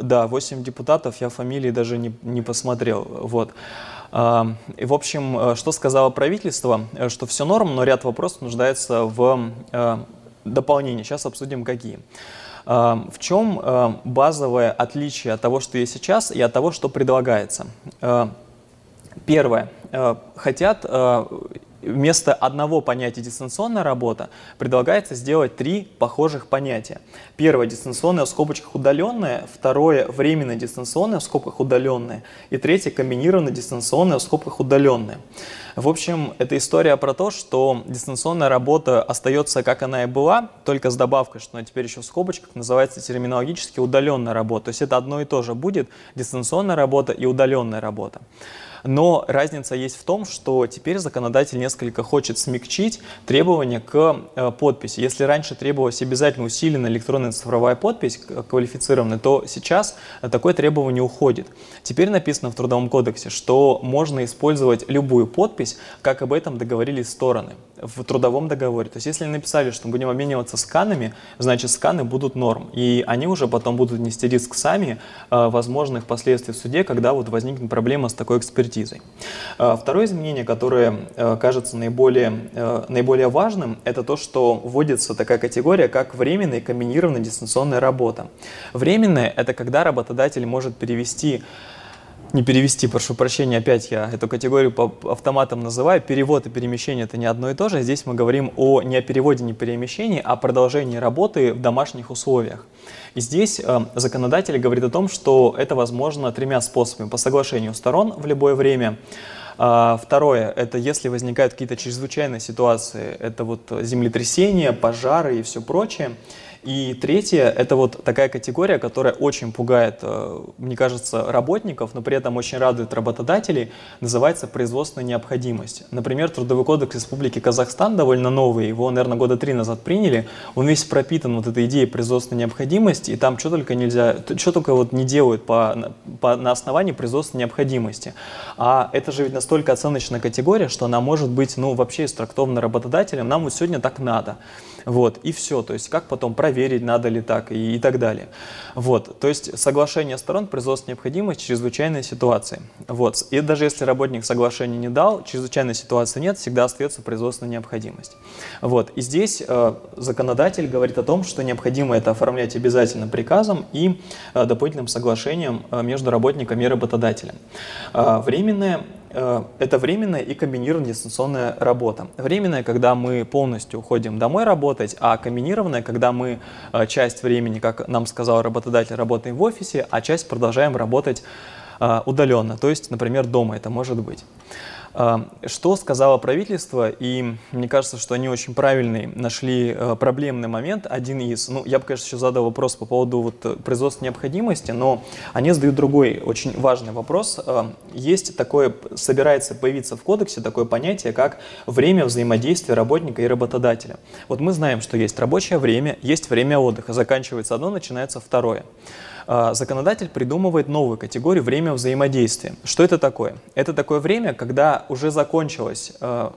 да, 8 депутатов, я фамилии даже не, не посмотрел, вот. И, в общем, э, что сказало правительство, э, что все норм, но ряд вопросов нуждается в э, дополнении. Сейчас обсудим, какие. В чем базовое отличие от того, что есть сейчас, и от того, что предлагается? Первое. Хотят вместо одного понятия дистанционная работа предлагается сделать три похожих понятия. Первое – дистанционное в скобочках удаленное, второе – временное дистанционное в скобках удаленное, и третье – комбинированное дистанционное в скобках удаленное. В общем, это история про то, что дистанционная работа остается, как она и была, только с добавкой, что она теперь еще в скобочках называется терминологически удаленная работа. То есть это одно и то же будет дистанционная работа и удаленная работа. Но разница есть в том, что теперь законодатель несколько хочет смягчить требования к э, подписи. Если раньше требовалась обязательно усиленная электронная цифровая подпись, квалифицированная, то сейчас такое требование уходит. Теперь написано в Трудовом кодексе, что можно использовать любую подпись, как об этом договорились стороны в трудовом договоре. То есть если написали, что будем обмениваться сканами, значит сканы будут норм. И они уже потом будут нести риск сами э, возможных последствий в суде, когда вот возникнет проблема с такой экспертизой. Э, второе изменение, которое э, кажется наиболее, э, наиболее важным, это то, что вводится такая категория, как временная и комбинированная дистанционная работа. Временная – это когда работодатель может перевести не перевести, прошу прощения, опять я эту категорию по автоматам называю. Перевод и перемещение это не одно и то же. Здесь мы говорим о не о переводе, не перемещении, а о продолжении работы в домашних условиях. И здесь э, законодатель говорит о том, что это возможно тремя способами. По соглашению сторон в любое время. А, второе, это если возникают какие-то чрезвычайные ситуации, это вот землетрясения, пожары и все прочее. И третье, это вот такая категория, которая очень пугает, э, мне кажется, работников, но при этом очень радует работодателей, называется производственная необходимость. Например, Трудовой кодекс Республики Казахстан довольно новый, его, наверное, года три назад приняли, он весь пропитан вот этой идеей производственной необходимости, и там что только нельзя, что только вот не делают по, по, на основании производственной необходимости. А это же ведь настолько оценочная категория, что она может быть, ну, вообще истрактована работодателем, нам вот сегодня так надо. Вот, и все. То есть как потом проверить, надо ли так и, и так далее. Вот, то есть соглашение сторон производство необходимость чрезвычайной ситуации. Вот, и даже если работник соглашение не дал, чрезвычайной ситуации нет, всегда остается производственная необходимость. Вот, и здесь э, законодатель говорит о том, что необходимо это оформлять обязательно приказом и э, дополнительным соглашением э, между работником и работодателем. Э, временное это временная и комбинированная дистанционная работа. Временная, когда мы полностью уходим домой работать, а комбинированная, когда мы э, часть времени, как нам сказал работодатель, работаем в офисе, а часть продолжаем работать э, удаленно, то есть, например, дома это может быть. Что сказало правительство, и мне кажется, что они очень правильный нашли э, проблемный момент, один из, ну, я бы, конечно, еще задал вопрос по поводу вот э, производства необходимости, но они задают другой очень важный вопрос. Э, есть такое, собирается появиться в кодексе такое понятие, как время взаимодействия работника и работодателя. Вот мы знаем, что есть рабочее время, есть время отдыха, заканчивается одно, начинается второе. А, законодатель придумывает новую категорию «время взаимодействия». Что это такое? Это такое время, когда уже закончилось а,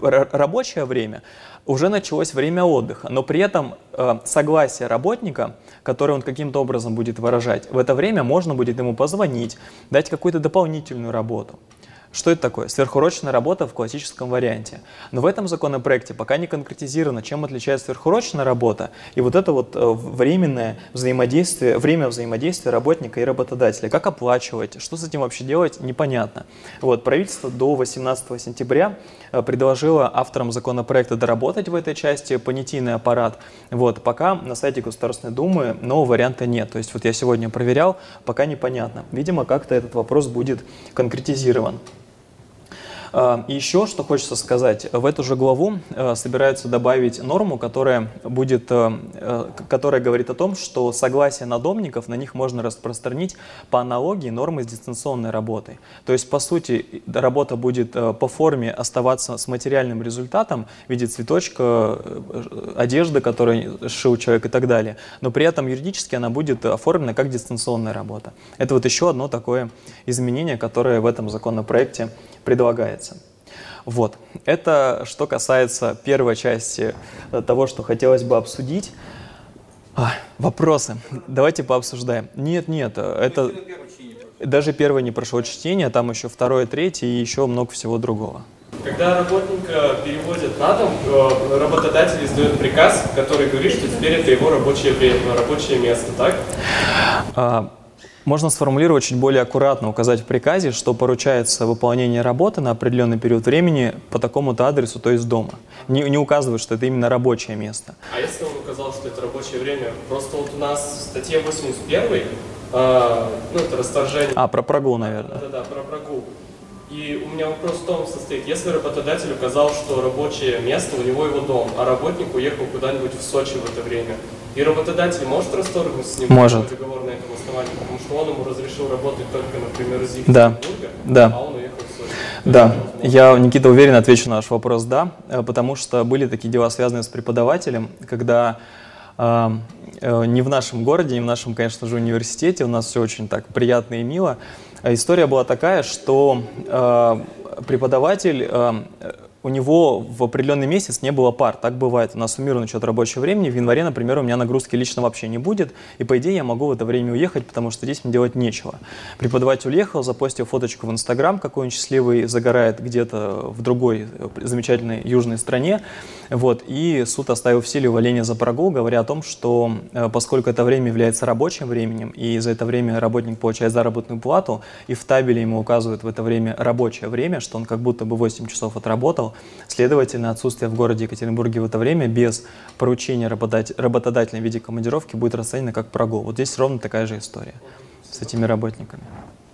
рабочее время, уже началось время отдыха, но при этом э, согласие работника, которое он каким-то образом будет выражать, в это время можно будет ему позвонить, дать какую-то дополнительную работу. Что это такое? Сверхурочная работа в классическом варианте. Но в этом законопроекте пока не конкретизировано, чем отличается сверхурочная работа и вот это вот э, временное взаимодействие, время взаимодействия работника и работодателя. Как оплачивать, что с этим вообще делать, непонятно. Вот, правительство до 18 сентября э, предложило авторам законопроекта доработать в этой части понятийный аппарат. Вот, пока на сайте Государственной Думы нового варианта нет. То есть вот я сегодня проверял, пока непонятно. Видимо, как-то этот вопрос будет конкретизирован. А, и еще, что хочется сказать, в эту же главу э, собираются добавить норму, которая, будет, э, э, которая говорит о том, что согласие надомников, на них можно распространить по аналогии нормы с дистанционной работой. То есть, по сути, работа будет по форме оставаться с материальным результатом в виде цветочка, одежды, которую шил человек и так далее. Но при этом юридически она будет оформлена как дистанционная работа. Это вот еще одно такое изменение, которое в этом законопроекте предлагается. Вот. Это что касается первой части э, того, что хотелось бы обсудить. А, вопросы. Давайте пообсуждаем. Нет, нет, э, это даже первое не прошло чтение, там еще второе, третье и еще много всего другого. Когда работника переводят на дом, э, работодатель издает приказ, который говорит, что теперь это его рабочее время, рабочее место, так? А, можно сформулировать чуть более аккуратно, указать в приказе, что поручается выполнение работы на определенный период времени по такому-то адресу, то есть дома. Не, не указывать, что это именно рабочее место. А если он указал, что это рабочее время? Просто вот у нас в статье 81, э, ну это расторжение... А, про прогул, наверное. Да-да-да, про прогул. И у меня вопрос в том состоит, если работодатель указал, что рабочее место у него его дом, а работник уехал куда-нибудь в Сочи в это время, и работодатель может расторгнуть с ним может. договор на этом основании, ему разрешил работать только, например, из Екатеринбурга, да. а он уехал в. Да, я, Никита, уверен, отвечу на наш вопрос «да», э, потому что были такие дела, связанные с преподавателем, когда э, э, не в нашем городе, не в нашем, конечно же, университете, у нас все очень так приятно и мило, история была такая, что э, преподаватель э, у него в определенный месяц не было пар. Так бывает. У нас суммированный учет рабочего времени. В январе, например, у меня нагрузки лично вообще не будет. И, по идее, я могу в это время уехать, потому что здесь мне делать нечего. Преподаватель уехал, запостил фоточку в Инстаграм, какой он счастливый, загорает где-то в другой э, замечательной южной стране. Вот. И суд оставил в силе увольнение за прогул, говоря о том, что э, поскольку это время является рабочим временем, и за это время работник получает заработную плату, и в табеле ему указывают в это время рабочее время, что он как будто бы 8 часов отработал, Следовательно, отсутствие в городе Екатеринбурге в это время без поручения работодателя в виде командировки будет расценено как прогул. Вот здесь ровно такая же история с этими работниками.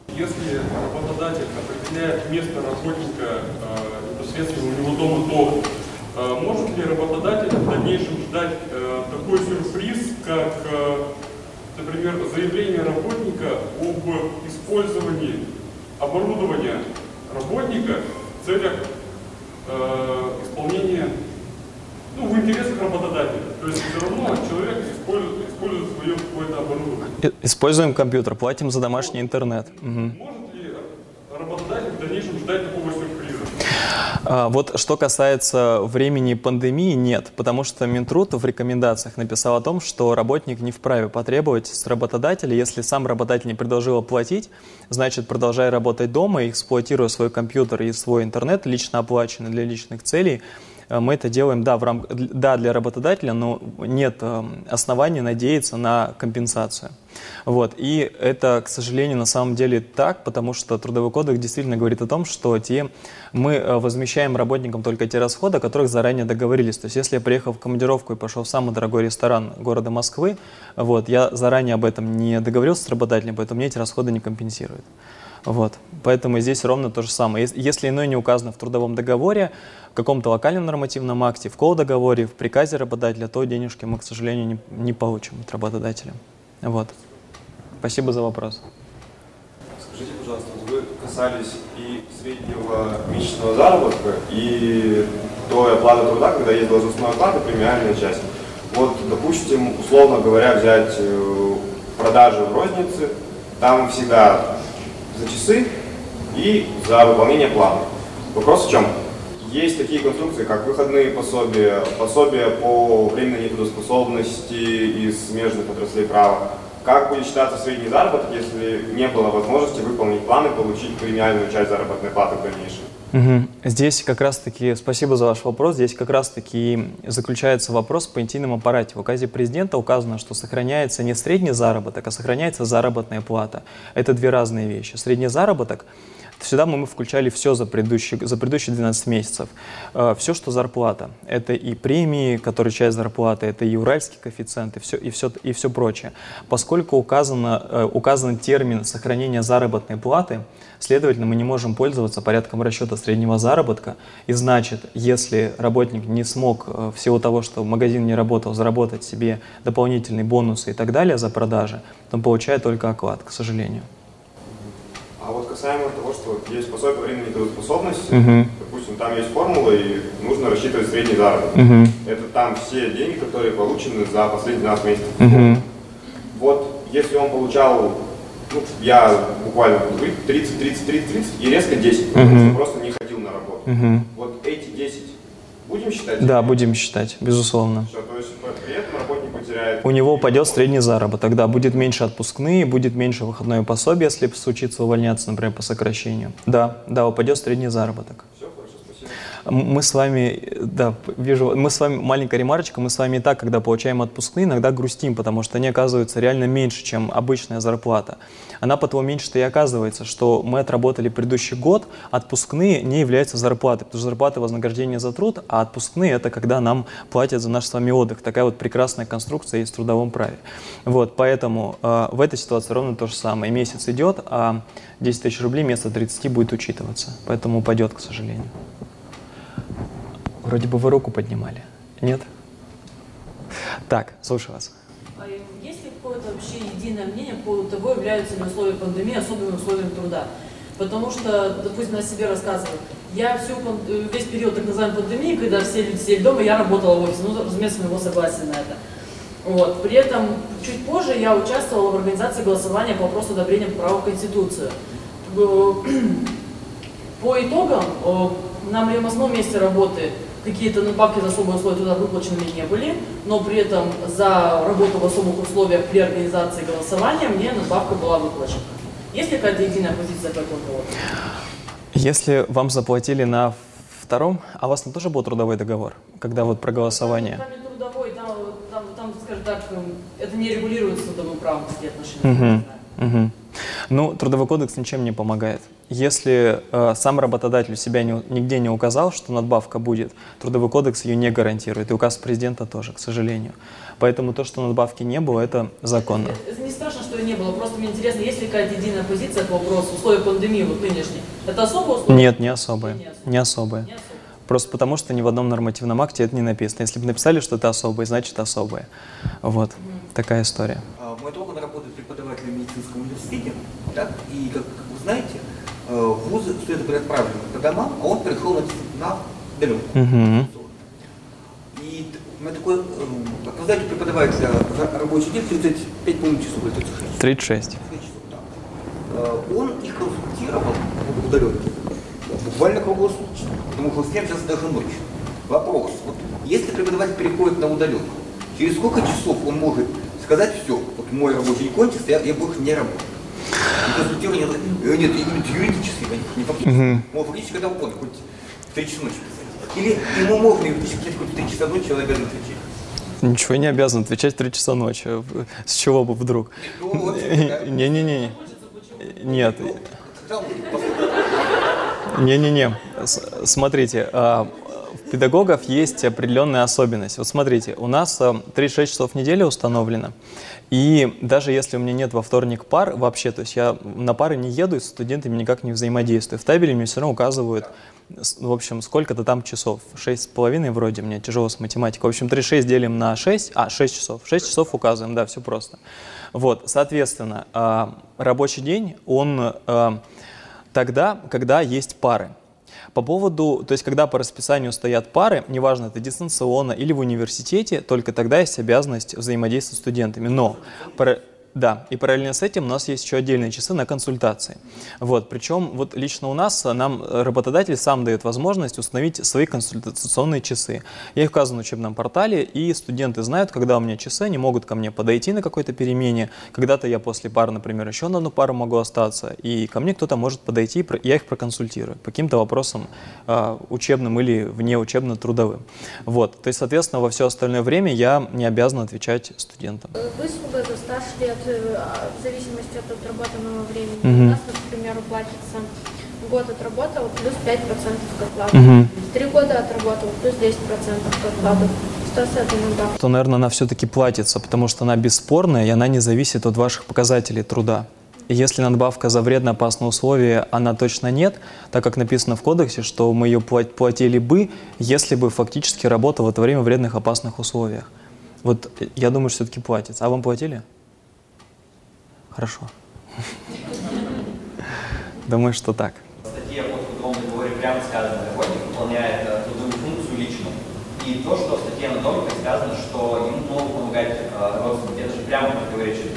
Если работодатель определяет место работника э, непосредственно у него дома дом, э, может ли работодатель в дальнейшем ждать э, такой сюрприз, как, э, например, заявление работника об использовании оборудования работника в целях э, исполнения, ну, в интересах работодателя. То есть все равно человек использует, использует свое какое-то оборудование. Используем компьютер, платим за домашний интернет. Угу. Может ли работодатель в дальнейшем ждать такого? А, вот что касается времени пандемии, нет, потому что Минтруд в рекомендациях написал о том, что работник не вправе потребовать с работодателя, если сам работодатель не предложил оплатить, значит, продолжай работать дома, эксплуатируя свой компьютер и свой интернет, лично оплаченный для личных целей, мы это делаем, да, в рам... да, для работодателя, но нет э, оснований надеяться на компенсацию. Вот. И это, к сожалению, на самом деле так, потому что Трудовой кодекс действительно говорит о том, что те, мы э, возмещаем работникам только те расходы, о которых заранее договорились. То есть если я приехал в командировку и пошел в самый дорогой ресторан города Москвы, вот, я заранее об этом не договорился с работодателем, поэтому мне эти расходы не компенсируют. Вот. Поэтому здесь ровно то же самое. Если иное не указано в трудовом договоре, каком-то локальном нормативном акте, в колл-договоре, в приказе работодателя, то денежки мы, к сожалению, не, не получим от работодателя. Вот. Спасибо за вопрос. Скажите, пожалуйста, вы касались и среднего месячного заработка, и той оплаты труда, когда есть должностная оплата, премиальная часть. Вот, допустим, условно говоря, взять э, продажи в рознице, там всегда за часы и за выполнение плана. Вопрос в чем? Есть такие конструкции, как выходные пособия, пособия по временной нетрудоспособности из смежных отраслей права, как будет считаться средний заработок, если не было возможности выполнить планы, получить премиальную часть заработной платы в дальнейшем? Угу. Здесь как раз-таки, спасибо за ваш вопрос, здесь как раз-таки заключается вопрос по пенсийном аппарате. В указе президента указано, что сохраняется не средний заработок, а сохраняется заработная плата. Это две разные вещи. Средний заработок Сюда мы включали все за предыдущие, за предыдущие 12 месяцев. Э, все, что зарплата. Это и премии, которые часть зарплаты, это и уральский коэффициент, и все, и все, и все прочее. Поскольку указано, э, указан термин сохранения заработной платы, следовательно, мы не можем пользоваться порядком расчета среднего заработка. И значит, если работник не смог э, в силу того, что магазин не работал, заработать себе дополнительные бонусы и так далее за продажи, то он получает только оклад, к сожалению. А вот касаемо того, что есть пособие по временной трудоспособности, Мгм. допустим, там есть формула, и нужно рассчитывать средний заработок. Мгм. Это там все деньги, которые получены за последние 12 месяцев. Мгм. Вот если он получал, ну, я буквально буду говорить, 30, 30, 30, 30 и резко 10, потому Мгм. что просто не ходил на работу. Мгм. Вот эти 10 будем считать? Да, будем считать, безусловно. Все, то есть при этом работник потеряет... У него упадет средний заработок, да, будет меньше отпускные, будет меньше выходное пособие, если случится увольняться, например, по сокращению. Да, да, упадет средний заработок. Все, хорошо, спасибо. Мы с вами, да, вижу, мы с вами, маленькая ремарочка, мы с вами и так, когда получаем отпускные, иногда грустим, потому что они оказываются реально меньше, чем обычная зарплата. Она потому меньше-то и оказывается, что мы отработали предыдущий год, отпускные не являются зарплатой, потому что зарплата вознаграждение за труд, а отпускные это когда нам платят за наш с вами отдых. Такая вот прекрасная конструкция есть в трудовом праве. Вот, поэтому э, в этой ситуации ровно то же самое. Месяц идет, а 10 тысяч рублей вместо 30 будет учитываться, поэтому упадет, к сожалению. Вроде бы вы руку поднимали. Нет? Так, слушаю вас. А есть ли какое-то вообще единое мнение по поводу того, являются ли условия пандемии особыми условиями труда? Потому что, допустим, на себе рассказываю, я всю, э, весь период так называемой пандемии, когда все люди сидели дома, я работала в офисе, ну, разумеется, моего согласия на это. Вот. При этом чуть позже я участвовала в организации голосования по вопросу одобрения права в Конституцию. Э, [CLEARS THROAT] По итогам э, на моем основном месте работы какие-то надбавки за особые условия туда выплачены не были, но при этом за работу в особых условиях при организации голосования мне надбавка была выплачена. Есть ли какая-то единая позиция по этому поводу? Если вам заплатили на втором, а у вас там тоже был трудовой договор, когда вот про голосование? Там не трудовой, там, там, там, скажем так, эм, это не регулируется трудовым правом, такие отношения. Мгм. Мгм. Ну, трудовой кодекс ничем не помогает. Если э, сам работодатель у себя не- нигде не указал, что надбавка будет, трудовой кодекс ее не гарантирует, и указ президента тоже, к сожалению. Поэтому то, что надбавки не было, это законно. Это не страшно, что ее не было, просто мне интересно, есть ли какая-то единая позиция по вопросу условия пандемии вот нынешней? Это особые условия? Нет, не особые. Не особые. Не особые. Не особые. Просто потому, что ни в одном нормативном акте это не написано. Если бы написали, что это особое, значит особое. Вот. Такая история. А, Мой друг, он работает преподавателем в медицинском да, и, как вы знаете, э, вузы студенты были отправлены по домам, а он перешел на, на удаленку. Мгм. И меня такой, как вы знаете, преподавателя за рабочий день 35, по-моему, часов или 36. 36. 35 часов, да. Э, Он их консультировал в удаленке буквально круглосуточно, потому что всем сейчас даже ночью. Вопрос, вот, если преподаватель переходит на удаленку, через сколько часов он может сказать все, вот мой рабочий день кончится, я, я больше не работаю. Консультирование, э, нет, именно юридически, не фактически. Он фактически когда угодно, хоть в 3 часа ночи писать. Или ему можно юридически писать хоть в 3 часа ночи, он обязан отвечать. Ничего не обязан отвечать в 3 часа ночи. С чего бы вдруг? Ну. [LAUGHS] Не-не-не. Нет. Не-не-не. Смотрите, а, у педагогов есть определенная особенность. Вот смотрите, у нас а, 36 часов в неделю установлено. И даже если у меня нет во вторник пар вообще, то есть я на пары не еду и с студентами никак не взаимодействую. В табеле мне все равно указывают, в общем, сколько-то там часов. Шесть с половиной вроде, мне тяжело с математикой. В общем, 36 делим на 6, а, 6 часов. 6 часов указываем, да, все просто. Вот, соответственно, а, рабочий день, он а, тогда, когда есть пары. По поводу, то есть когда по расписанию стоят пары, неважно, это дистанционно или в университете, только тогда есть обязанность взаимодействовать с студентами. Но, про- Да, и параллельно с этим у нас есть еще отдельные часы на консультации. Вот, причем вот лично у нас нам работодатель сам дает возможность установить свои консультационные часы. Я их указан в учебном портале, и студенты знают, когда у меня часы, они могут ко мне подойти на какой-то перемене. Когда-то я после пары, например, еще на одну пару могу остаться, и ко мне кто-то может подойти, я их проконсультирую по каким-то вопросам э, учебным или внеучебно-трудовым. Вот, то есть, соответственно, во все остальное время я не обязан отвечать студентам. Выслуга за стаж лет э, в зависимости от отработанного времени. Мгм. У нас, к примеру, платится год отработал, плюс 5% к окладу. Мгм. Три года отработал, плюс 10% к надбавка. то, наверное, она все-таки платится, потому что она бесспорная, и она не зависит от ваших показателей труда. Если надбавка за вредно опасные условия, она точно нет, так как написано в кодексе, что мы ее пла- платили бы, если бы фактически работал в это время в вредных опасных условиях. Вот э, я думаю, что все-таки платится. А вам платили? Хорошо. Думаю, что так. В статье о трудовом договоре прямо сказано, работник выполняет э, трудовую функцию лично. И то, что в статье анатомика сказано, что ему могут помогать э, родственники, это же прямо противоречит.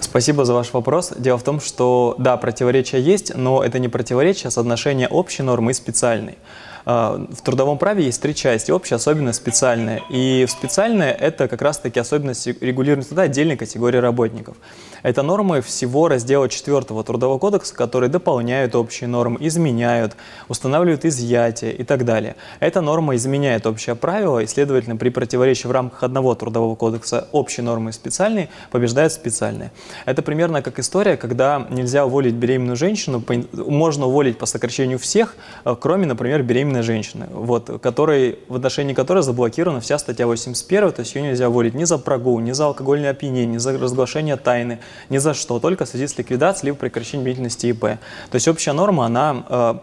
Спасибо за ваш вопрос. Дело в том, что да, противоречия есть, но это не противоречие, а соотношение общей нормы и специальной. А, В трудовом праве есть три части – общая, особенная, специальная. И специальная – это как раз-таки особенности регулирования труда отдельной категории работников. Это нормы всего раздела 4 Трудового кодекса, которые дополняют общие нормы, изменяют, устанавливают изъятия и так далее. Эта норма изменяет общее правило, и, следовательно, при противоречии в рамках одного Трудового кодекса общей нормы и специальной побеждает специальная. Это примерно как история, когда нельзя уволить беременную женщину, можно уволить по сокращению всех, э, кроме, например, беременной женщины, вот, которой, в отношении которой заблокирована вся статья 81, то есть ее нельзя уволить ни за прогул, ни за алкогольное опьянение, ни за разглашение тайны, ни за что, только в связи с ликвидацией либо прекращением деятельности ИП. То есть общая норма, она э,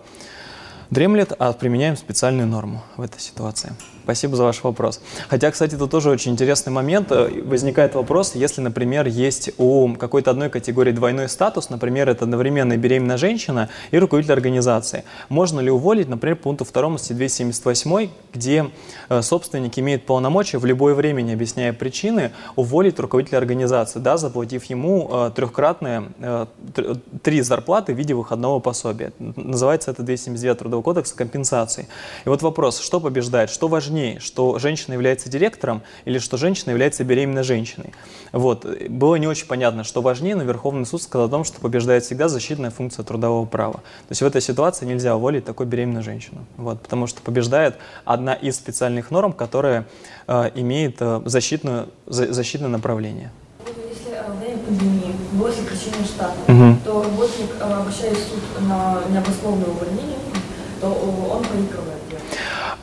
дремлет, а применяем специальную норму в этой ситуации. Спасибо за ваш вопрос. Хотя, кстати, тут тоже очень интересный момент. Э, Возникает вопрос, если, например, есть у какой-то одной категории двойной статус, например, это одновременно беременная женщина и руководитель организации. Можно ли уволить, например, по пункту 2 статьи 278, где э, собственник имеет полномочия в любое время, не объясняя причины, уволить руководителя организации, да, заплатив ему э, трехкратные тр- три зарплаты в виде выходного пособия. Называется это 279 Трудового кодекса компенсации. И вот вопрос, что побеждает, что важнее, что женщина является директором или что женщина является беременной женщиной. Вот. Было не очень понятно, что важнее, но Верховный суд сказал о том, что побеждает всегда защитная функция трудового права. То есть в этой ситуации нельзя уволить такой беременную женщину, вот, потому что побеждает одна из специальных норм, которая э, имеет э, защитную, за- защитное направление. Если э, во время пандемии было сокращение штата, Мгм. то работник, э, обращаясь в суд на необоснованное увольнение, то э, он проигрывает.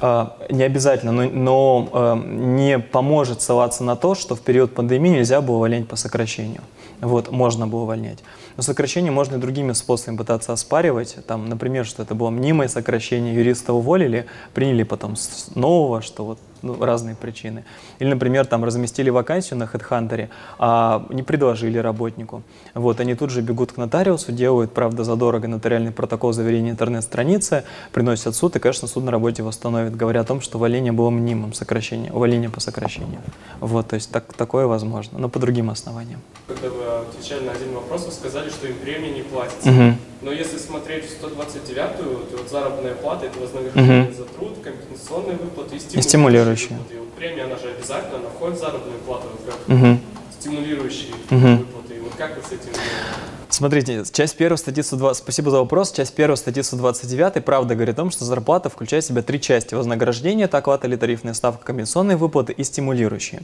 А, Не обязательно, но, но, э, не поможет ссылаться на то, что в период пандемии нельзя было увольнять по сокращению. Вот, можно было увольнять. Но сокращение можно и другими способами пытаться оспаривать. Там, например, что это было мнимое сокращение, юриста уволили, приняли потом нового, что вот ну, разные причины. Или, например, там разместили вакансию на HeadHunter, а не предложили работнику. Вот, они тут же бегут к нотариусу, делают, правда, задорого нотариальный протокол заверения интернет-страницы, приносят суд, и, конечно, суд на работе восстановит, говоря о том, что увольнение было мнимым сокращением, увольнение по сокращению. Вот, то есть так, такое возможно, но по другим основаниям. Когда вы отвечали на один вопрос, вы сказали, что им премия не платится. Мгм. Но если смотреть в 129-ю, то вот заработная плата – это вознаграждение Мгм. за труд, компенсационные выплаты и стимулирующие. стимулирующие выплаты. И вот премия, она же обязательно, она входит в заработную плату, как Мгм. Стимулирующие Мгм. выплаты. И вот как вы с этим Смотрите, часть первая статьи 120, спасибо за вопрос, часть первая статьи 129 правда говорит о том, что зарплата включает в себя три части. Вознаграждение, это оклад или тарифная ставка, компенсационные выплаты и стимулирующие.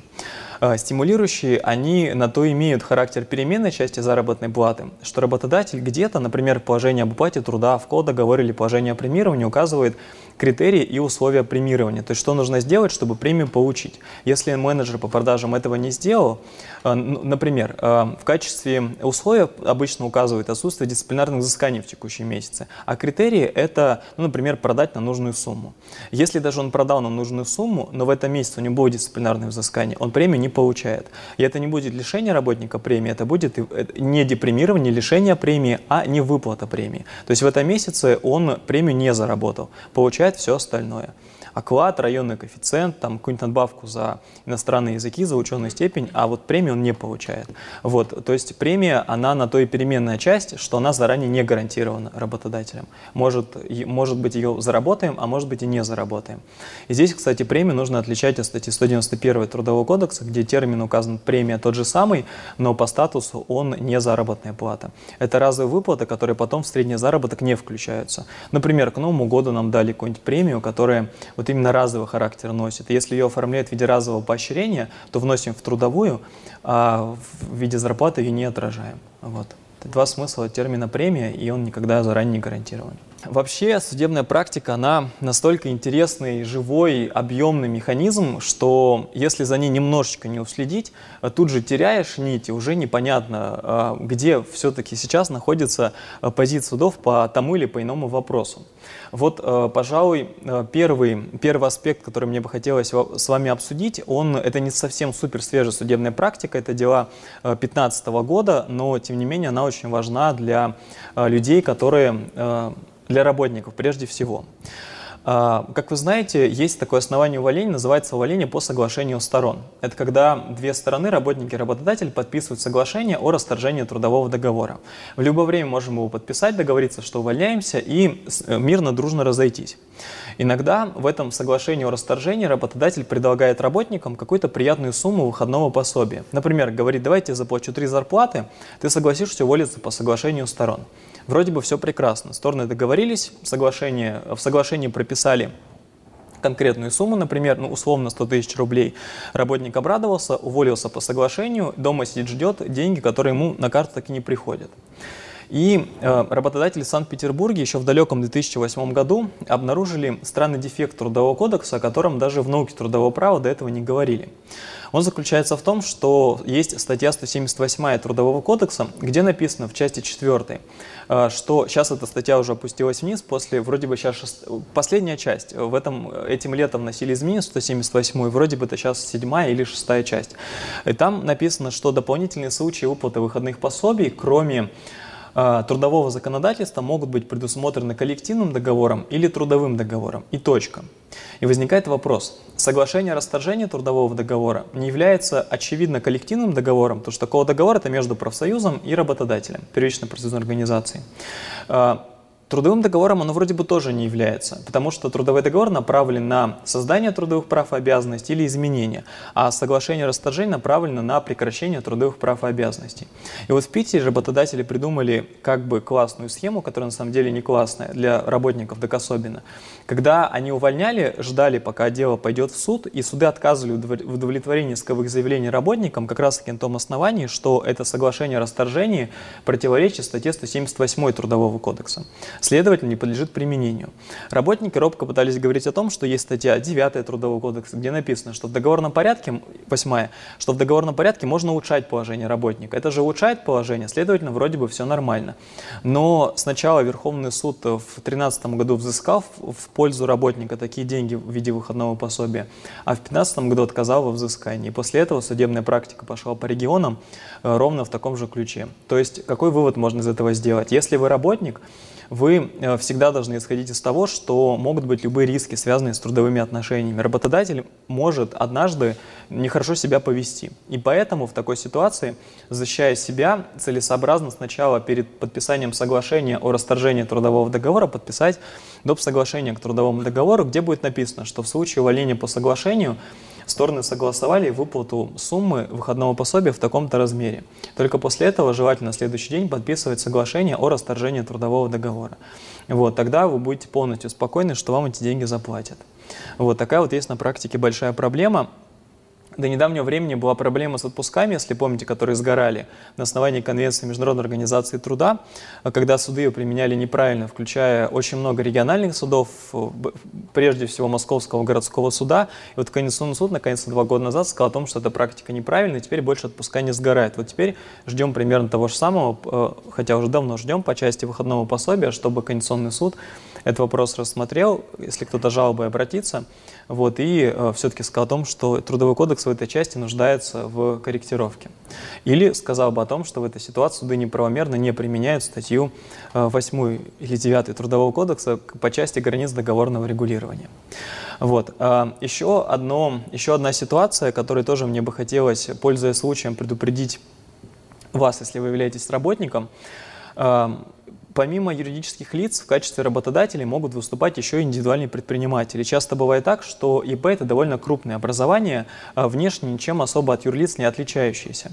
Э, Стимулирующие, они на то имеют характер переменной части заработной платы, что работодатель где-то, например, положение об уплате труда, в договоре или положение о премировании указывает критерии и условия премирования. То есть, что нужно сделать, чтобы премию получить. Если менеджер по продажам этого не сделал, э, например, э, в качестве условия обычно указывает отсутствие дисциплинарных взысканий в текущем месяце, а критерии это, ну, например, продать на нужную сумму. Если даже он продал на нужную сумму, но в этом месяце у него будет дисциплинарное взыскание, он премию не получает. И это не будет лишение работника премии, это будет э, не депримирование, лишение премии, а не выплата премии. То есть в этом месяце он премию не заработал, получает все остальное. Оклад, районный коэффициент, там какую-нибудь надбавку за иностранные языки, за ученую степень, а вот премию он не получает. Вот, то есть премия, она на то и переменная часть, что она заранее не гарантирована работодателем. Может, может быть, ее заработаем, а может быть и не заработаем. И здесь, кстати, премию нужно отличать от статьи 191 Трудового кодекса, где термин указан премия тот же самый, но по статусу он не заработная плата. Это разовые выплаты, которые потом в средний заработок не включаются. Например, к Новому году нам дали какую-нибудь премию, которая вот именно разовый характер носит. Если ее оформляют в виде разового поощрения, то вносим в трудовую, а в виде зарплаты ее не отражаем. Вот. Два смысла термина премия, и он никогда заранее не гарантирован. Вообще судебная практика, она настолько интересный, живой, объемный механизм, что если за ней немножечко не уследить, тут же теряешь нить, и уже непонятно, а, где все-таки сейчас находится позиция судов по тому или по иному вопросу. Вот, а, пожалуй, первый, первый аспект, который мне бы хотелось с вами обсудить, он, это не совсем супер свежая судебная практика, это дела 2015 года, но, тем не менее, она очень важна для людей, которые для работников прежде всего. А, как вы знаете, есть такое основание увольнения, называется увольнение по соглашению сторон. Это когда две стороны, работники и работодатель, подписывают соглашение о расторжении трудового договора. В любое время можем его подписать, договориться, что увольняемся и э, мирно, дружно разойтись. Иногда в этом соглашении о расторжении работодатель предлагает работникам какую-то приятную сумму выходного пособия. Например, говорит, давайте я заплачу три зарплаты, ты согласишься уволиться по соглашению сторон. Вроде бы все прекрасно. Стороны договорились, соглашение, в соглашении прописали конкретную сумму, например, ну, условно 100 тысяч рублей. Работник обрадовался, уволился по соглашению, дома сидит, ждет деньги, которые ему на карту так и не приходят. И э, работодатели в Санкт-Петербурге еще в далеком 2008 году обнаружили странный дефект Трудового кодекса, о котором даже в науке трудового права до этого не говорили. Он заключается в том, что есть статья 178 Трудового кодекса, где написано в части 4, э, что сейчас эта статья уже опустилась вниз, после вроде бы сейчас шест... последняя часть, в этом, этим летом носили изменения 178, вроде бы это сейчас седьмая или шестая часть. И там написано, что дополнительные случаи выплаты выходных пособий, кроме трудового законодательства могут быть предусмотрены коллективным договором или трудовым договором. И точка. И возникает вопрос. Соглашение о расторжении трудового договора не является очевидно коллективным договором, потому что такого договора это между профсоюзом и работодателем, первичной профсоюзной организацией. Трудовым договором оно вроде бы тоже не является, потому что трудовой договор направлен на создание трудовых прав и обязанностей или изменения, а соглашение о расторжении направлено на прекращение трудовых прав и обязанностей. И вот в Питере работодатели придумали как бы классную схему, которая на самом деле не классная для работников, так особенно. Когда они увольняли, ждали, пока дело пойдет в суд, и суды отказывали в удовлетворении исковых заявлений работникам как раз таки на том основании, что это соглашение о расторжении противоречит статье 178 Трудового кодекса следовательно, не подлежит применению. Работники робко пытались говорить о том, что есть статья 9 Трудового кодекса, где написано, что в договорном порядке, 8 что в договорном порядке можно улучшать положение работника. Это же улучшает положение, следовательно, вроде бы все нормально. Но сначала Верховный суд в 2013 году взыскал в пользу работника такие деньги в виде выходного пособия, а в 2015 году отказал во взыскании. После этого судебная практика пошла по регионам э, ровно в таком же ключе. То есть какой вывод можно из этого сделать? Если вы работник, вы э, всегда должны исходить из того, что могут быть любые риски, связанные с трудовыми отношениями. Работодатель может однажды нехорошо себя повести. И поэтому в такой ситуации, защищая себя, целесообразно сначала перед подписанием соглашения о расторжении трудового договора подписать доп. соглашение к трудовому договору, где будет написано, что в случае увольнения по соглашению Стороны согласовали выплату суммы выходного пособия в таком-то размере. Только после этого желательно следующий день подписывать соглашение о расторжении трудового договора. Вот, тогда вы будете полностью спокойны, что вам эти деньги заплатят. Вот такая вот есть на практике большая проблема. До недавнего времени была проблема с отпусками, если помните, которые сгорали на основании Конвенции Международной организации труда, когда суды ее применяли неправильно, включая очень много региональных судов, прежде всего Московского городского суда. И вот Конституционный суд наконец два года назад сказал о том, что эта практика неправильная, и теперь больше отпуска не сгорает. Вот теперь ждем примерно того же самого, э, хотя уже давно ждем по части выходного пособия, чтобы Конституционный суд этот вопрос рассмотрел, если кто-то жалобой обратится, вот, и э, все-таки сказал о том, что Трудовой кодекс в этой части нуждается в корректировке. Или сказал бы о том, что в этой ситуации суды неправомерно не применяют статью 8 или 9 Трудового кодекса по части границ договорного регулирования. Вот. Еще, одно, еще одна ситуация, которой тоже мне бы хотелось, пользуясь случаем, предупредить вас, если вы являетесь работником, Помимо юридических лиц в качестве работодателей могут выступать еще индивидуальные предприниматели. Часто бывает так, что ИП – это довольно крупное образование, а внешне ничем особо от юрлиц не отличающееся.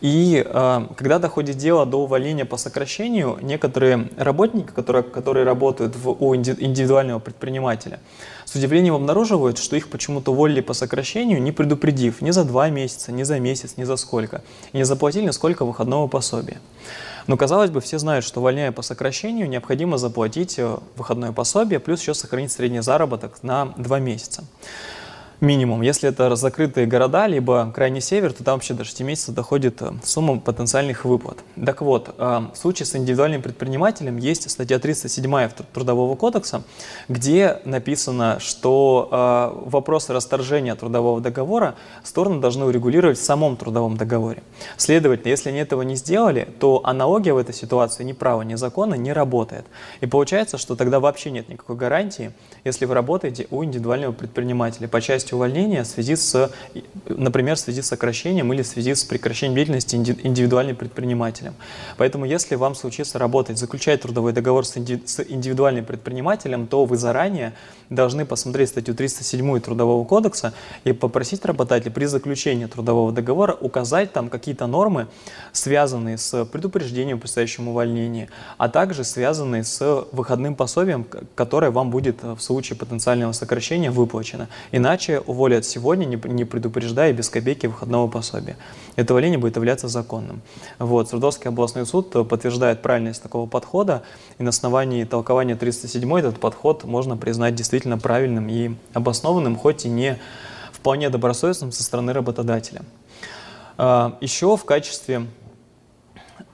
И э, когда доходит дело до увольнения по сокращению, некоторые работники, которые, которые работают в, у индивидуального предпринимателя, с удивлением обнаруживают, что их почему-то уволили по сокращению, не предупредив ни за два месяца, ни за месяц, ни за сколько, и не заплатили сколько выходного пособия. Но, казалось бы, все знают, что увольняя по сокращению, необходимо заплатить э, выходное пособие, плюс еще сохранить средний заработок на два месяца минимум. Если это закрытые города, либо крайний север, то там вообще до 6 месяцев доходит э, сумма потенциальных выплат. Так вот, э, в случае с индивидуальным предпринимателем есть статья 307 Трудового кодекса, где написано, что э, вопросы расторжения трудового договора стороны должны урегулировать в самом трудовом договоре. Следовательно, если они этого не сделали, то аналогия в этой ситуации ни права, ни закона не работает. И получается, что тогда вообще нет никакой гарантии, если вы работаете у индивидуального предпринимателя по части увольнения в связи с, например, в связи с сокращением или в связи с прекращением деятельности индивидуальным предпринимателем. Поэтому, если вам случится работать, заключать трудовой договор с индивидуальным предпринимателем, то вы заранее должны посмотреть статью 307 Трудового кодекса и попросить работодателя при заключении трудового договора указать там какие-то нормы, связанные с предупреждением при предстоящем увольнении, а также связанные с выходным пособием, которое вам будет в случае потенциального сокращения выплачено. Иначе уволят сегодня, не предупреждая без копейки выходного пособия. Это увольнение будет являться законным. Вот. Свердловский областной суд подтверждает правильность такого подхода, и на основании толкования 307 этот подход можно признать действительно правильным и обоснованным, хоть и не вполне добросовестным со стороны работодателя. А, Еще в качестве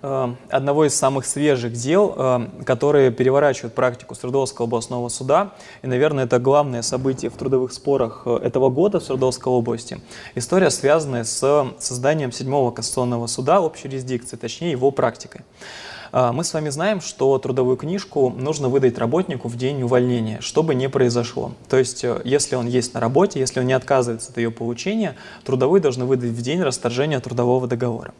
одного из самых свежих дел, а, которые переворачивают практику Свердловского областного суда, и, наверное, это главное событие в трудовых спорах этого года в Свердловской области. История, связанная с созданием седьмого кассационного суда общей юрисдикции, точнее его практикой. А, мы с вами знаем, что трудовую книжку нужно выдать работнику в день увольнения, что бы ни произошло. То есть, э, если он есть на работе, если он не отказывается от ее получения, трудовой должны выдать в день расторжения трудового договора.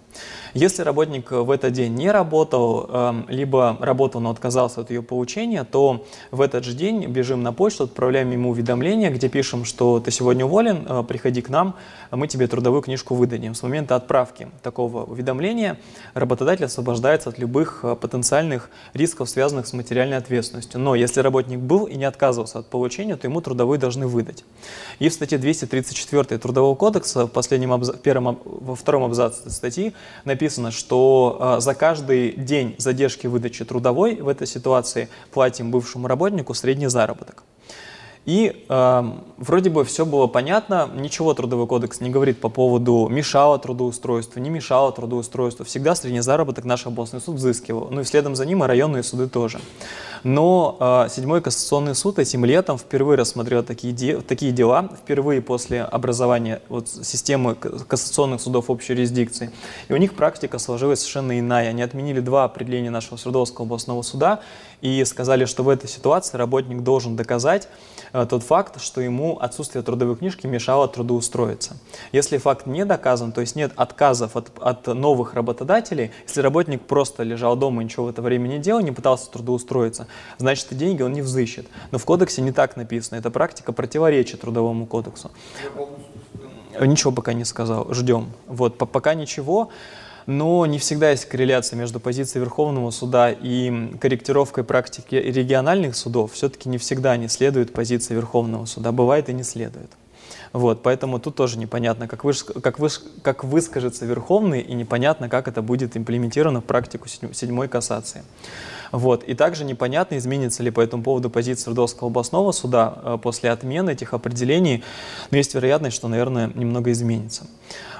Если работник в этот день не работал, эм, либо работал, но отказался от ее получения, то в этот же день бежим на почту, отправляем ему уведомление, где пишем, что ты сегодня уволен, э, приходи к нам, мы тебе трудовую книжку выдадим. С момента отправки такого уведомления работодатель освобождается от любых э, потенциальных рисков, связанных с материальной ответственностью. Но если работник был и не отказывался от получения, то ему трудовую должны выдать. И в статье 234 Трудового кодекса, в последнем абзац, первом, во втором абзаце статьи, написано, что э, за каждый день задержки выдачи трудовой в этой ситуации платим бывшему работнику средний заработок. И э, вроде бы все было понятно, ничего Трудовой кодекс не говорит по поводу мешало трудоустройству, не мешало трудоустройству. Всегда средний заработок наш областной суд взыскивал, ну и следом за ним и районные суды тоже. Но э, Седьмой кассационный суд этим летом впервые рассмотрел такие, де, такие дела, впервые после образования вот, системы кассационных судов общей юрисдикции. И у них практика сложилась совершенно иная. Они отменили два определения нашего Свердловского областного суда и сказали, что в этой ситуации работник должен доказать э, тот факт, что ему отсутствие трудовой книжки мешало трудоустроиться. Если факт не доказан, то есть нет отказов от, от новых работодателей, если работник просто лежал дома и ничего в это время не делал, не пытался трудоустроиться, значит, и деньги он не взыщет. Но в кодексе не так написано. Эта практика противоречит трудовому кодексу. Ничего пока не сказал. Ждем. Вот, пока ничего. Но не всегда есть корреляция между позицией Верховного суда и корректировкой практики региональных судов. Все-таки не всегда они следуют позиции Верховного суда. Бывает и не следует. Вот, поэтому тут тоже непонятно, как, вы, как, вы, как выскажется Верховный, и непонятно, как это будет имплементировано в практику седьмой кассации. Вот. И также непонятно, изменится ли по этому поводу позиция Рудовского областного суда э, после отмены этих определений, но есть вероятность, что, наверное, немного изменится.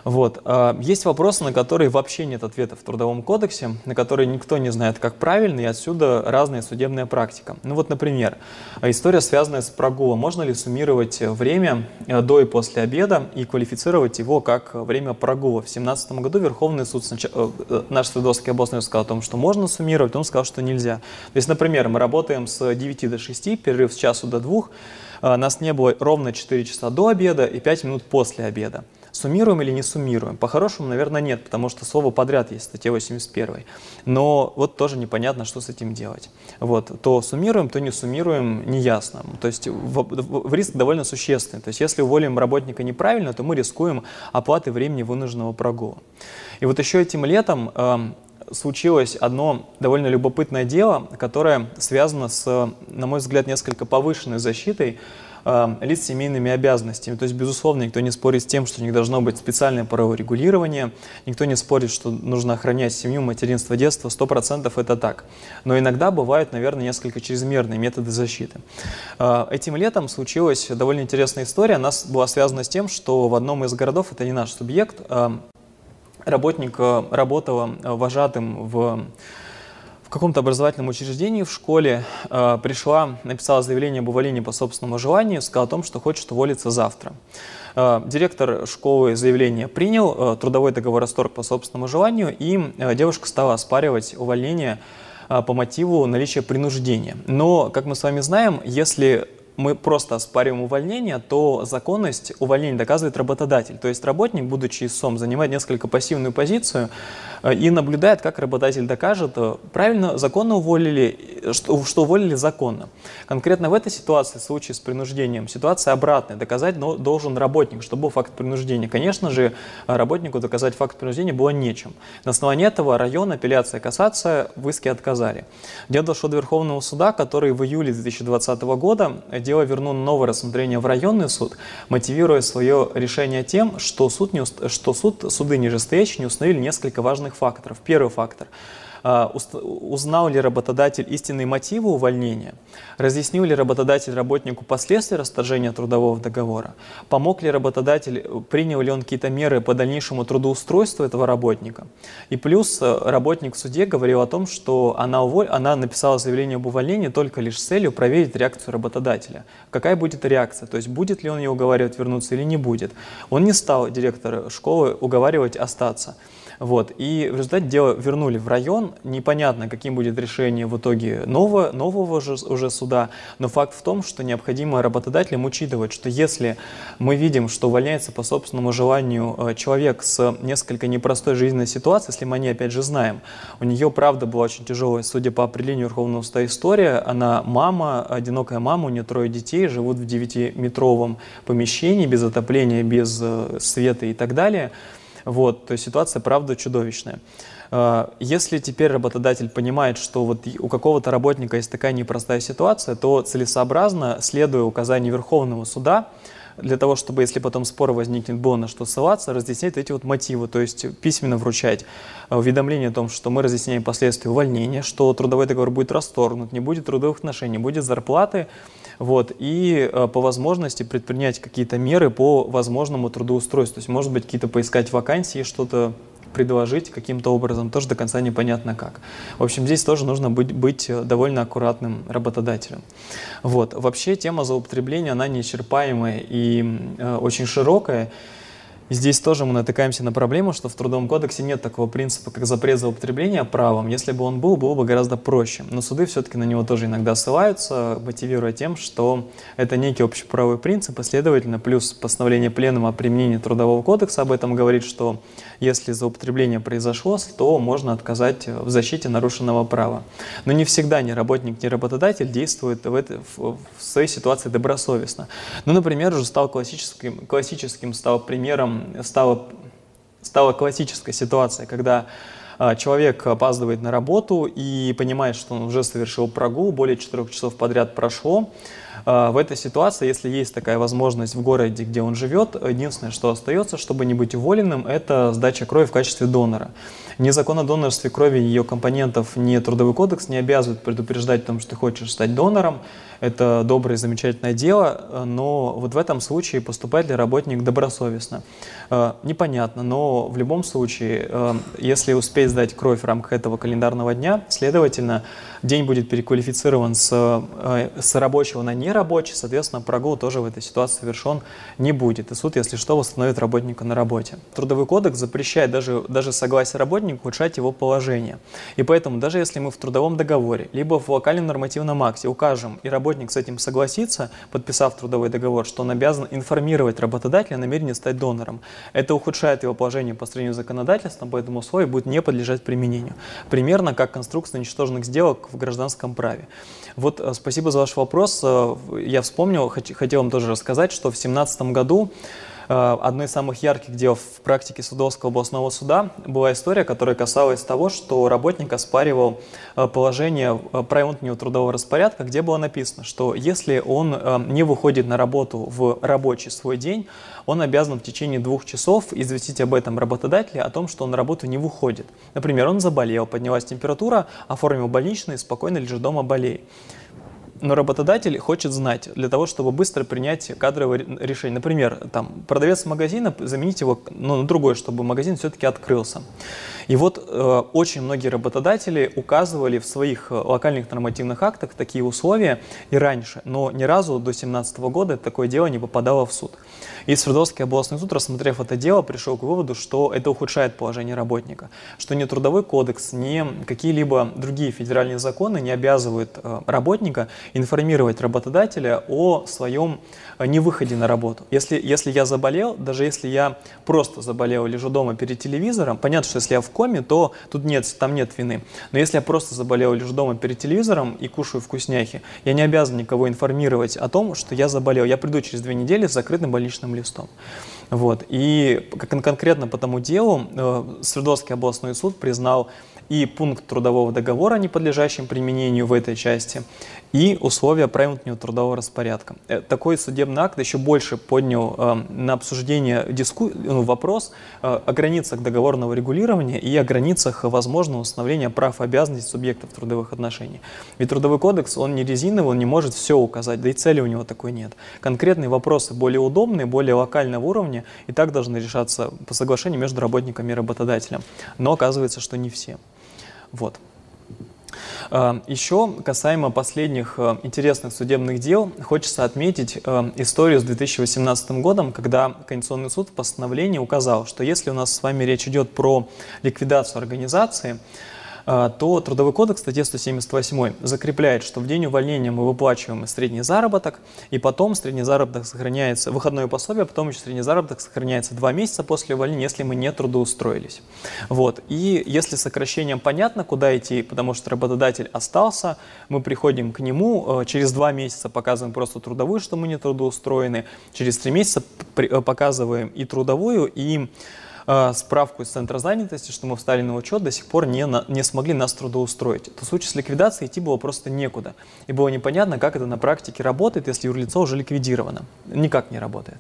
Вот. А, есть вопросы, на которые вообще нет ответов в Трудовом кодексе, на которые никто не знает, как правильно, и отсюда разная судебная практика. Ну вот, например, история, связанная с прогулом. Можно ли суммировать время э, до и после обеда и квалифицировать его как время прогула. В 2017 году Верховный суд, э, э, наш Свердловский областной сказал о том, что можно суммировать, он сказал, что нельзя. То есть, например, мы работаем с 9 до 6, перерыв с часу до 2, нас не было ровно 4 часа до обеда и 5 минут после обеда. Суммируем или не суммируем? По-хорошему, наверное, нет, потому что слово подряд есть в статье 81. Но вот тоже непонятно, что с этим делать. Вот, то суммируем, то не суммируем, неясно. То есть в, в, в риск довольно существенный. То есть если уволим работника неправильно, то мы рискуем оплаты времени вынужденного прогула. И вот еще этим летом случилось одно довольно любопытное дело, которое связано с, на мой взгляд, несколько повышенной защитой э, лиц семейными обязанностями. То есть, безусловно, никто не спорит с тем, что у них должно быть специальное правовое регулирование, никто не спорит, что нужно охранять семью, материнство, детство, сто процентов это так. Но иногда бывают, наверное, несколько чрезмерные методы защиты. Э, этим летом случилась довольно интересная история, она была связана с тем, что в одном из городов, это не наш субъект, э, работник э, работал э, вожатым в каком-то образовательном учреждении в школе, э, пришла, написала заявление об увольнении по собственному желанию, сказала о том, что хочет уволиться завтра. Директор школы заявление принял, трудовой договор расторг по собственному желанию, и девушка стала оспаривать увольнение по мотиву наличия принуждения. Но, как мы с вами знаем, если мы просто оспариваем увольнение, то законность увольнения доказывает работодатель. То есть работник, будучи ИСом, занимает несколько пассивную позицию э, и наблюдает, как работодатель докажет, э, правильно, законно уволили, что, что уволили законно. Конкретно в этой ситуации, в случае с принуждением, ситуация обратная. Доказать должен работник, что был факт принуждения. Конечно же, работнику доказать факт принуждения было нечем. На основании этого район, апелляция, кассация в иске отказали. Дело дошло до Верховного суда, который в июле 2020 года дело вернул на новое рассмотрение в районный суд, мотивируя свое решение тем, что, суд не, что суд, суды нижестоящие не установили несколько важных факторов. Первый фактор – узнал ли работодатель истинные мотивы увольнения, разъяснил ли работодатель работнику последствия расторжения трудового договора, помог ли работодатель, принял ли он какие-то меры по дальнейшему трудоустройству этого работника. И плюс э, работник в суде говорил о том, что она, уволь... она написала заявление об увольнении только лишь с целью проверить реакцию работодателя. Какая будет реакция, то есть будет ли он ее уговаривать вернуться или не будет. Он не стал директора школы уговаривать остаться. Вот. И в результате дело вернули в район. Непонятно, каким будет решение в итоге нового, нового же, уже суда. Но факт в том, что необходимо работодателям учитывать, что если мы видим, что увольняется по собственному желанию э, человек с несколько непростой жизненной ситуацией, если мы не опять же знаем, у нее правда была очень тяжелая, судя по определению Верховного суда история, она мама, одинокая мама, у нее трое детей, живут в девятиметровом помещении, без отопления, без э, света и так далее – вот, то есть ситуация, правда, чудовищная. А, если теперь работодатель понимает, что вот у какого-то работника есть такая непростая ситуация, то целесообразно, следуя указанию Верховного суда, для того, чтобы, если потом спор возникнет, было на что ссылаться, разъяснять эти вот мотивы, то есть письменно вручать уведомление о том, что мы разъясняем последствия увольнения, что трудовой договор будет расторгнут, не будет трудовых отношений, будет зарплаты, вот, и э, по возможности предпринять какие-то меры по возможному трудоустройству. То есть, может быть, какие-то поискать вакансии, что-то предложить каким-то образом, тоже до конца непонятно как. В общем, здесь тоже нужно быть, быть э, довольно аккуратным работодателем. Вот. Вообще тема злоупотребления, она неисчерпаемая и э, очень широкая. Здесь тоже мы натыкаемся на проблему, что в Трудовом кодексе нет такого принципа, как запрет за употребление правом. Если бы он был, было бы гораздо проще. Но суды все-таки на него тоже иногда ссылаются, мотивируя тем, что это некий общеправовой принцип, и, следовательно, плюс постановление Пленума о применении Трудового кодекса об этом говорит, что если злоупотребление произошло, то можно отказать в защите нарушенного права. Но не всегда ни работник, ни работодатель действует в, этой, в, в своей ситуации добросовестно. Ну, например, уже стал классическим, классическим стал примером стала, стала классическая ситуация, когда а, человек опаздывает на работу и понимает, что он уже совершил прогул, более 4 часов подряд прошло. А, в этой ситуации, если есть такая возможность в городе, где он живет, единственное, что остается, чтобы не быть уволенным, это сдача крови в качестве донора. Ни закон о донорстве крови, ее компонентов, ни трудовой кодекс не обязывают предупреждать о том, что ты хочешь стать донором. Это доброе, замечательное дело, но вот в этом случае поступает ли работник добросовестно? Э, непонятно, но в любом случае, э, если успеть сдать кровь в рамках этого календарного дня, следовательно, день будет переквалифицирован с, э, с рабочего на нерабочий, соответственно, прогул тоже в этой ситуации совершен не будет. И суд, если что, восстановит работника на работе. Трудовой кодекс запрещает даже, даже согласие работника ухудшать его положение. И поэтому, даже если мы в трудовом договоре, либо в локальном нормативном акте укажем, и работник с этим согласится, подписав трудовой договор, что он обязан информировать работодателя о намерении стать донором, это ухудшает его положение по сравнению с законодательством, поэтому условие будет не подлежать применению. Примерно как конструкция ничтожных сделок в гражданском праве. Вот э, спасибо за ваш вопрос. Э, я вспомнил, хотел вам тоже рассказать, что в 2017 году Э, одной из самых ярких дел в практике Судовского областного суда была история, которая касалась того, что работник оспаривал э, положение э, правил внутреннего трудового распорядка, где было написано, что если он не выходит на работу в рабочий свой день, он обязан в течение двух часов известить об этом работодателя, о том, что он на работу не выходит. Например, он заболел, поднялась температура, оформил больничный, спокойно лежит дома, болей но работодатель хочет знать для того, чтобы быстро принять кадровое решение. Например, там, продавец магазина, заменить его ну, на другой, чтобы магазин все-таки открылся. И вот э, очень многие работодатели указывали в своих э, локальных нормативных актах такие условия и раньше, но ни разу до 2017 года такое дело не попадало в суд. И Свердловский областный суд, рассмотрев это дело, пришел к выводу, что это ухудшает положение работника, что ни трудовой кодекс, ни какие-либо другие федеральные законы не обязывают э, работника информировать работодателя о своем э, невыходе на работу. Если, если я заболел, даже если я просто заболел, лежу дома перед телевизором, понятно, что если я в коме, то тут нет, там нет вины. Но если я просто заболел, лежу дома перед телевизором и кушаю вкусняхи, я не обязан никого информировать о том, что я заболел. Я приду через две недели с закрытым больничным листом. Вот. И конкретно по тому делу э, Свердловский областной суд признал и пункт трудового договора, не подлежащим применению в этой части, и условия правил трудового распорядка. Э, такой судебный акт еще больше поднял э, на обсуждение диску... ну, вопрос э, о границах договорного регулирования и о границах возможного установления прав и обязанностей субъектов трудовых отношений. Ведь трудовой кодекс, он не резиновый, он не может все указать, да и цели у него такой нет. Конкретные вопросы более удобные, более локального уровня и так должны решаться по соглашению между работниками и работодателем. Но оказывается, что не все. Вот. А, Еще касаемо последних э, интересных судебных дел, хочется отметить э, историю с 2018 годом, когда Конституционный суд в постановлении указал, что если у нас с вами речь идет про ликвидацию организации, то Трудовой кодекс, статья 178, закрепляет, что в день увольнения мы выплачиваем средний заработок, и потом средний заработок сохраняется, выходное пособие, а потом еще средний заработок сохраняется два месяца после увольнения, если мы не трудоустроились. Вот. И если сокращением понятно, куда идти, потому что работодатель остался, мы приходим к нему, э, через два месяца показываем просто трудовую, что мы не трудоустроены, через три месяца э, показываем и трудовую, и справку из Центра занятости, что мы встали на учет, до сих пор не, на, не смогли нас трудоустроить. То в случае с ликвидацией идти было просто некуда. И было непонятно, как это на практике работает, если юрлицо уже ликвидировано. Никак не работает.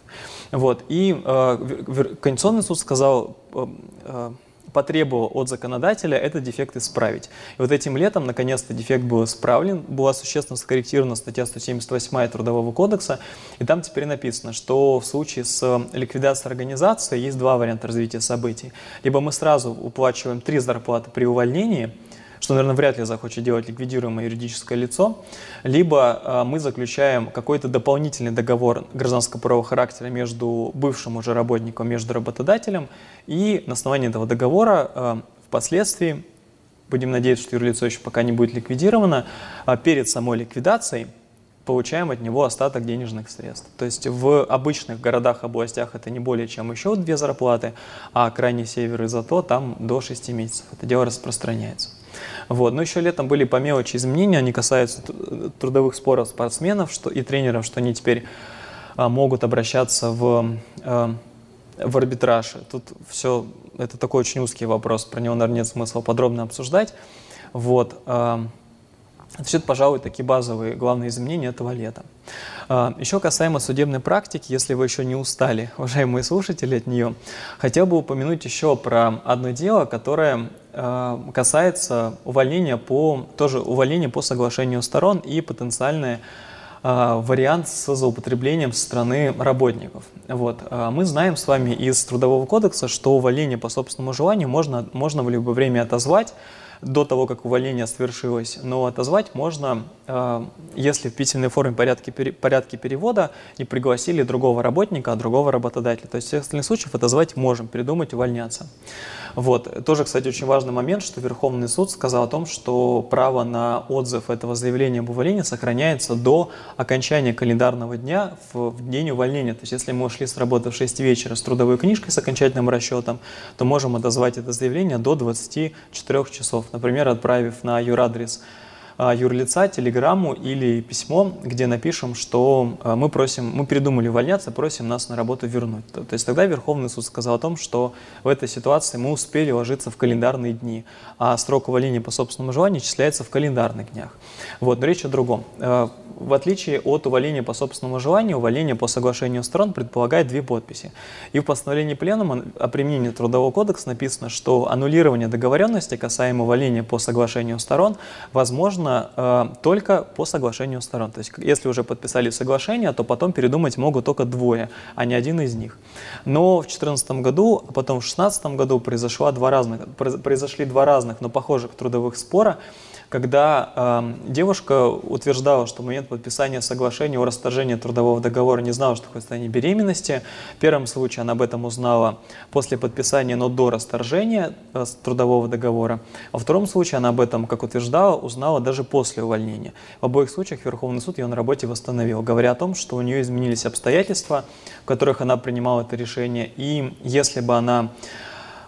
Вот. И э, Конституционный суд сказал, э, э, потребовал от законодателя этот дефект исправить. И вот этим летом, наконец-то, дефект был исправлен, была существенно скорректирована статья 178 Трудового кодекса, и там теперь написано, что в случае с ликвидацией организации есть два варианта развития событий. Либо мы сразу уплачиваем три зарплаты при увольнении, что, наверное, вряд ли захочет делать ликвидируемое юридическое лицо, либо э, мы заключаем какой-то дополнительный договор гражданского правового характера между бывшим уже работником, между работодателем, и на основании этого договора э, впоследствии, будем надеяться, что юрлицо еще пока не будет ликвидировано, э, перед самой ликвидацией получаем от него остаток денежных средств. То есть в обычных городах, областях это не более чем еще две зарплаты, а крайний север и зато там до 6 месяцев. Это дело распространяется. Вот. Но еще летом были по мелочи изменения, они касаются трудовых споров спортсменов что, и тренеров, что они теперь а, могут обращаться в, а, в арбитраж. Тут все, это такой очень узкий вопрос, про него, наверное, нет смысла подробно обсуждать. Вот. А, это, пожалуй, такие базовые главные изменения этого лета. А, еще касаемо судебной практики, если вы еще не устали, [LAUGHS] уважаемые слушатели, от нее, хотел бы упомянуть еще про одно дело, которое а, касается увольнения по, тоже увольнения по соглашению сторон и потенциальное э, вариант с злоупотреблением со стороны работников. Вот. Мы знаем с вами из Трудового кодекса, что увольнение по собственному желанию можно, можно в любое время отозвать, до того, как увольнение свершилось, но отозвать можно, э, если в письменной форме порядке, порядке перевода не пригласили другого работника, а другого работодателя. То есть всех остальных случаях отозвать можем, передумать увольняться. Вот. Тоже, кстати, очень важный момент, что Верховный суд сказал о том, что право на отзыв этого заявления об увольнении сохраняется до окончания календарного дня в, в день увольнения. То есть если мы ушли с работы в 6 вечера с трудовой книжкой с окончательным расчетом, то можем отозвать это заявление до 24 часов. Например, отправив на юрадрес а, юрлица телеграмму или письмо, где напишем, что а, мы просим, мы передумали увольняться, просим нас на работу вернуть. То, есть тогда Верховный суд сказал о том, что в этой ситуации мы успели ложиться в календарные дни, а срок увольнения по собственному желанию исчисляется в календарных днях. Вот, но речь о другом. В отличие от увольнения по собственному желанию, увольнение по соглашению сторон предполагает две подписи. И в постановлении Пленума о применении Трудового кодекса написано, что аннулирование договоренности касаемо увольнения по соглашению сторон возможно э, только по соглашению сторон. То есть если уже подписали соглашение, то потом передумать могут только двое, а не один из них. Но в 2014 году, а потом в 2016 году произошло два разных, произошли два разных, но похожих трудовых спора, когда э, девушка утверждала, что в момент подписания соглашения о расторжении трудового договора не знала, что такое состояние беременности. В первом случае она об этом узнала после подписания, но до расторжения э, трудового договора. Во втором случае она об этом, как утверждала, узнала даже после увольнения. В обоих случаях Верховный суд ее на работе восстановил, говоря о том, что у нее изменились обстоятельства, в которых она принимала это решение. И если бы она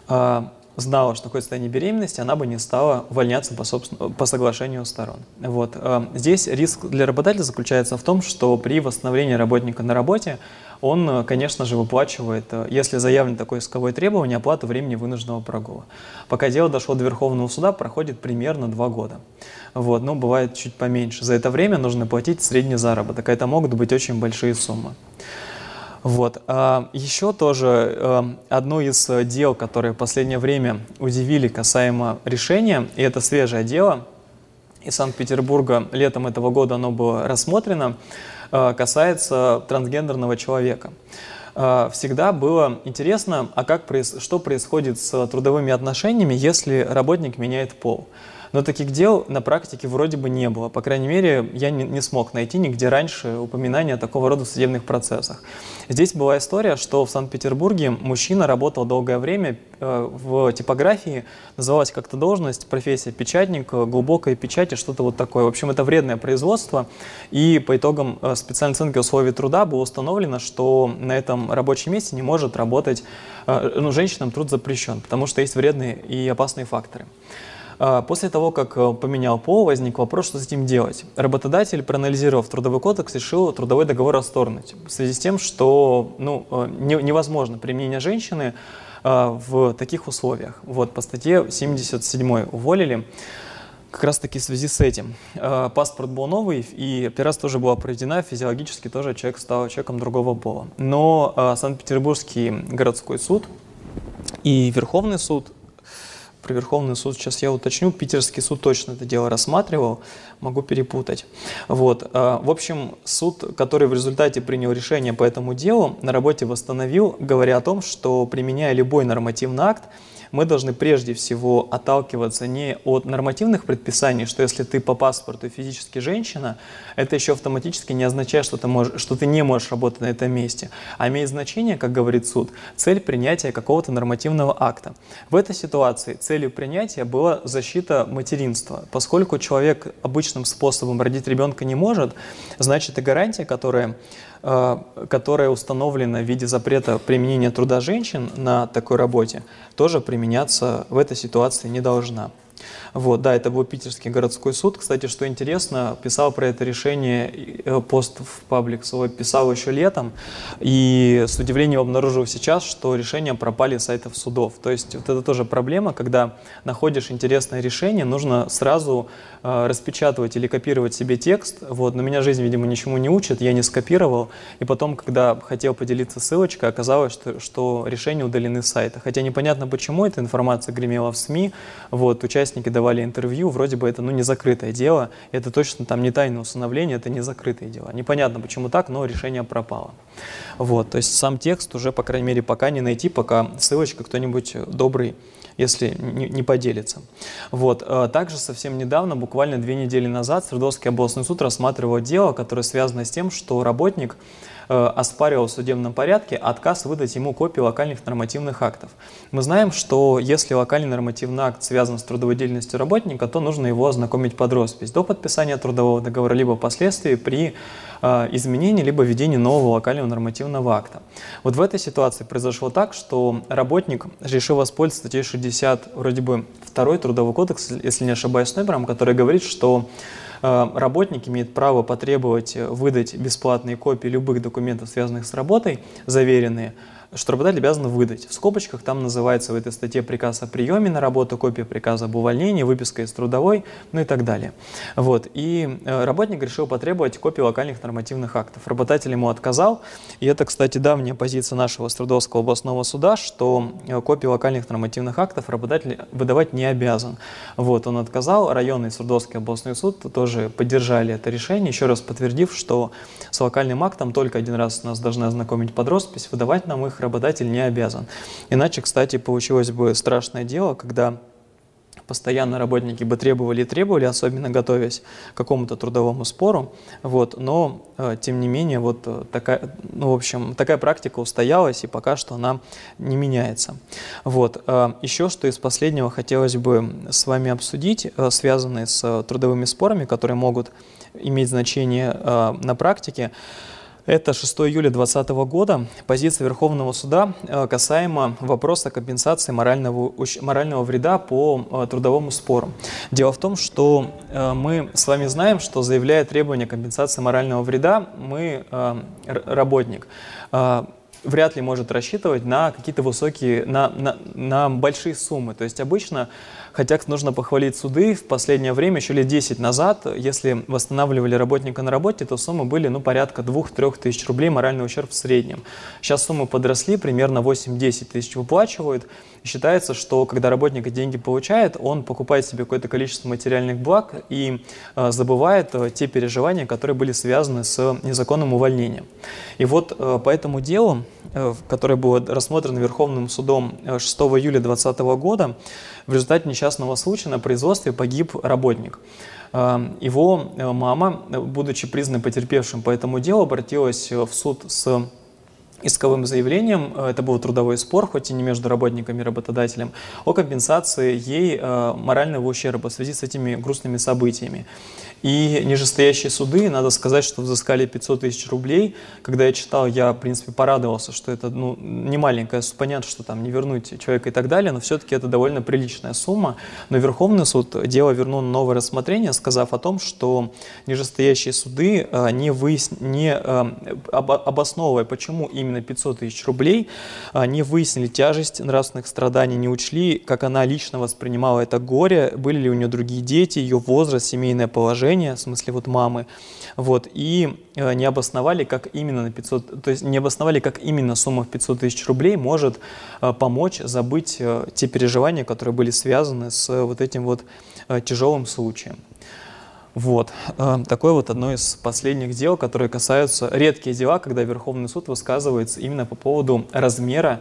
э, знала, что такое состояние беременности, она бы не стала увольняться по, собственно, по соглашению сторон. Вот. Э, здесь риск для работодателя заключается в том, что при восстановлении работника на работе он, э, конечно же, выплачивает, э, если заявлен такое исковое требование, оплату времени вынужденного прогула. Пока дело дошло до Верховного суда, проходит примерно два года. Вот, но бывает чуть поменьше. За это время нужно платить средний заработок, а это могут быть очень большие суммы. Вот. А еще тоже эм, одно из э, дел, которые в последнее время удивили касаемо решения, и это свежее дело, из Санкт-Петербурга летом этого года оно было рассмотрено, э, касается трансгендерного человека. Всегда было интересно, а как, что происходит с трудовыми отношениями, если работник меняет пол. Но таких дел на практике вроде бы не было. По крайней мере, я не, не смог найти нигде раньше упоминания такого рода в судебных процессах. Здесь была история, что в Санкт-Петербурге мужчина работал долгое время э, в типографии, называлась как-то должность, профессия печатник, э, глубокая печати, что-то вот такое. В общем, это вредное производство, и по итогам э, специальной оценки условий труда было установлено, что на этом рабочем месте не может работать, ну, женщинам труд запрещен, потому что есть вредные и опасные факторы. А, после того, как э, поменял пол, возник вопрос, что с этим делать. Работодатель, проанализировав трудовой кодекс, решил трудовой договор расторгнуть в связи с тем, что ну, э, невозможно применение женщины э, в таких условиях. Вот, по статье 77 уволили как раз таки в связи с этим. Паспорт был новый, и операция тоже была проведена, физиологически тоже человек стал человеком другого пола. Но Санкт-Петербургский городской суд и Верховный суд про Верховный суд сейчас я уточню. Питерский суд точно это дело рассматривал, могу перепутать. Вот. А, в общем, суд, который в результате принял решение по этому делу, на работе восстановил, говоря о том, что применяя любой нормативный акт, мы должны прежде всего отталкиваться не от нормативных предписаний, что если ты по паспорту физически женщина, это еще автоматически не означает, что ты, можешь, что ты не можешь работать на этом месте, а имеет значение, как говорит суд, цель принятия какого-то нормативного акта. В этой ситуации целью принятия была защита материнства. Поскольку человек обычным способом родить ребенка не может, значит и гарантия, которая которая установлена в виде запрета применения труда женщин на такой работе, тоже применяться в этой ситуации не должна. Вот, да, это был Питерский городской суд. Кстати, что интересно, писал про это решение, э, пост в паблик свой писал еще летом, и с удивлением обнаружил сейчас, что решения пропали с сайтов судов. То есть вот это тоже проблема, когда находишь интересное решение, нужно сразу э, распечатывать или копировать себе текст. Вот, но меня жизнь, видимо, ничему не учит, я не скопировал, и потом, когда хотел поделиться ссылочкой, оказалось, что, что решения удалены с сайта. Хотя непонятно, почему эта информация гремела в СМИ, вот, участники участники давали интервью, вроде бы это ну, не закрытое дело, это точно там не тайное усыновление, это не закрытые дела. Непонятно, почему так, но решение пропало. Вот, то есть сам текст уже, по крайней мере, пока не найти, пока ссылочка кто-нибудь добрый если не, не поделится. Вот. Э, также совсем недавно, буквально две недели назад, Свердловский областной суд рассматривал дело, которое связано с тем, что работник Э, оспаривал в судебном порядке отказ выдать ему копии локальных нормативных актов. Мы знаем, что если локальный нормативный акт связан с трудовой деятельностью работника, то нужно его ознакомить под роспись до подписания трудового договора, либо впоследствии при э, изменении, либо введении нового локального нормативного акта. Вот в этой ситуации произошло так, что работник решил воспользоваться статьей 60, вроде бы второй трудовой кодекс, если не ошибаюсь, номером, который говорит, что Э, работник имеет право потребовать э, выдать бесплатные копии любых документов, связанных с работой, заверенные, что работодатель обязан выдать. В скобочках там называется в этой статье приказ о приеме на работу, копия приказа об увольнении, выписка из трудовой, ну и так далее. Вот. И э, работник решил потребовать копии локальных нормативных актов. Работодатель ему отказал, и это, кстати, давняя позиция нашего Свердловского областного суда, что э, копии локальных нормативных актов работодатель выдавать не обязан. Вот, он отказал, районный Свердловский областной суд тоже поддержали это решение, еще раз подтвердив, что с локальным актом только один раз нас должны ознакомить под роспись, выдавать нам их работодатель не обязан. Иначе, кстати, получилось бы страшное дело, когда постоянно работники бы требовали и требовали, особенно готовясь к какому-то трудовому спору, вот, но, э, тем не менее, вот э, такая, ну, в общем, такая практика устоялась, и пока что она не меняется. Вот. Э, еще что из последнего хотелось бы с вами обсудить, связанные с трудовыми спорами, которые могут иметь значение на практике, это 6 июля 2020 года. Позиция Верховного суда э, касаемо вопроса компенсации морального, морального вреда по э, трудовому спору. Дело в том, что э, мы с вами знаем, что заявляя требование компенсации морального вреда, мы, работник, вряд ли может рассчитывать на какие-то высокие, на, на, на большие суммы. То есть обычно Хотя нужно похвалить суды, в последнее время, еще лет 10 назад, если восстанавливали работника на работе, то суммы были ну, порядка 2-3 тысяч рублей моральный ущерб в среднем. Сейчас суммы подросли, примерно 8-10 тысяч выплачивают. И считается, что когда работник деньги получает, он покупает себе какое-то количество материальных благ и э, забывает э, те переживания, которые были связаны с незаконным увольнением. И вот э, по этому делу, э, которое было рассмотрено Верховным судом 6 э, июля 2020 года, в результате несчастного случая на производстве погиб работник. Э, его э, мама, будучи признанной потерпевшим по этому делу, обратилась в суд с исковым заявлением, э, это был трудовой спор, хоть и не между работниками и работодателем, о компенсации ей морального ущерба в связи с этими грустными событиями. И нижестоящие суды, надо сказать, что взыскали 500 тысяч рублей. Когда я читал, я, в принципе, порадовался, что это ну, не маленькая сумма. Понятно, что там не вернуть человека и так далее, но все-таки это довольно приличная сумма. Но Верховный суд дело вернул на новое рассмотрение, сказав о том, что нижестоящие суды, а, не, выяс... не а, обосновывая, почему именно 500 тысяч рублей, а, не выяснили тяжесть нравственных страданий, не учли, как она лично воспринимала это горе, были ли у нее другие дети, ее возраст, семейное положение, положение, в смысле вот мамы, вот, и э, не обосновали, как именно на 500, то есть не обосновали, как именно сумма в 500 тысяч рублей может э, помочь забыть э, те переживания, которые были связаны с вот этим вот тяжелым случаем. Вот. Такое вот одно из последних дел, которые касаются, редкие дела, когда Верховный суд высказывается именно по поводу размера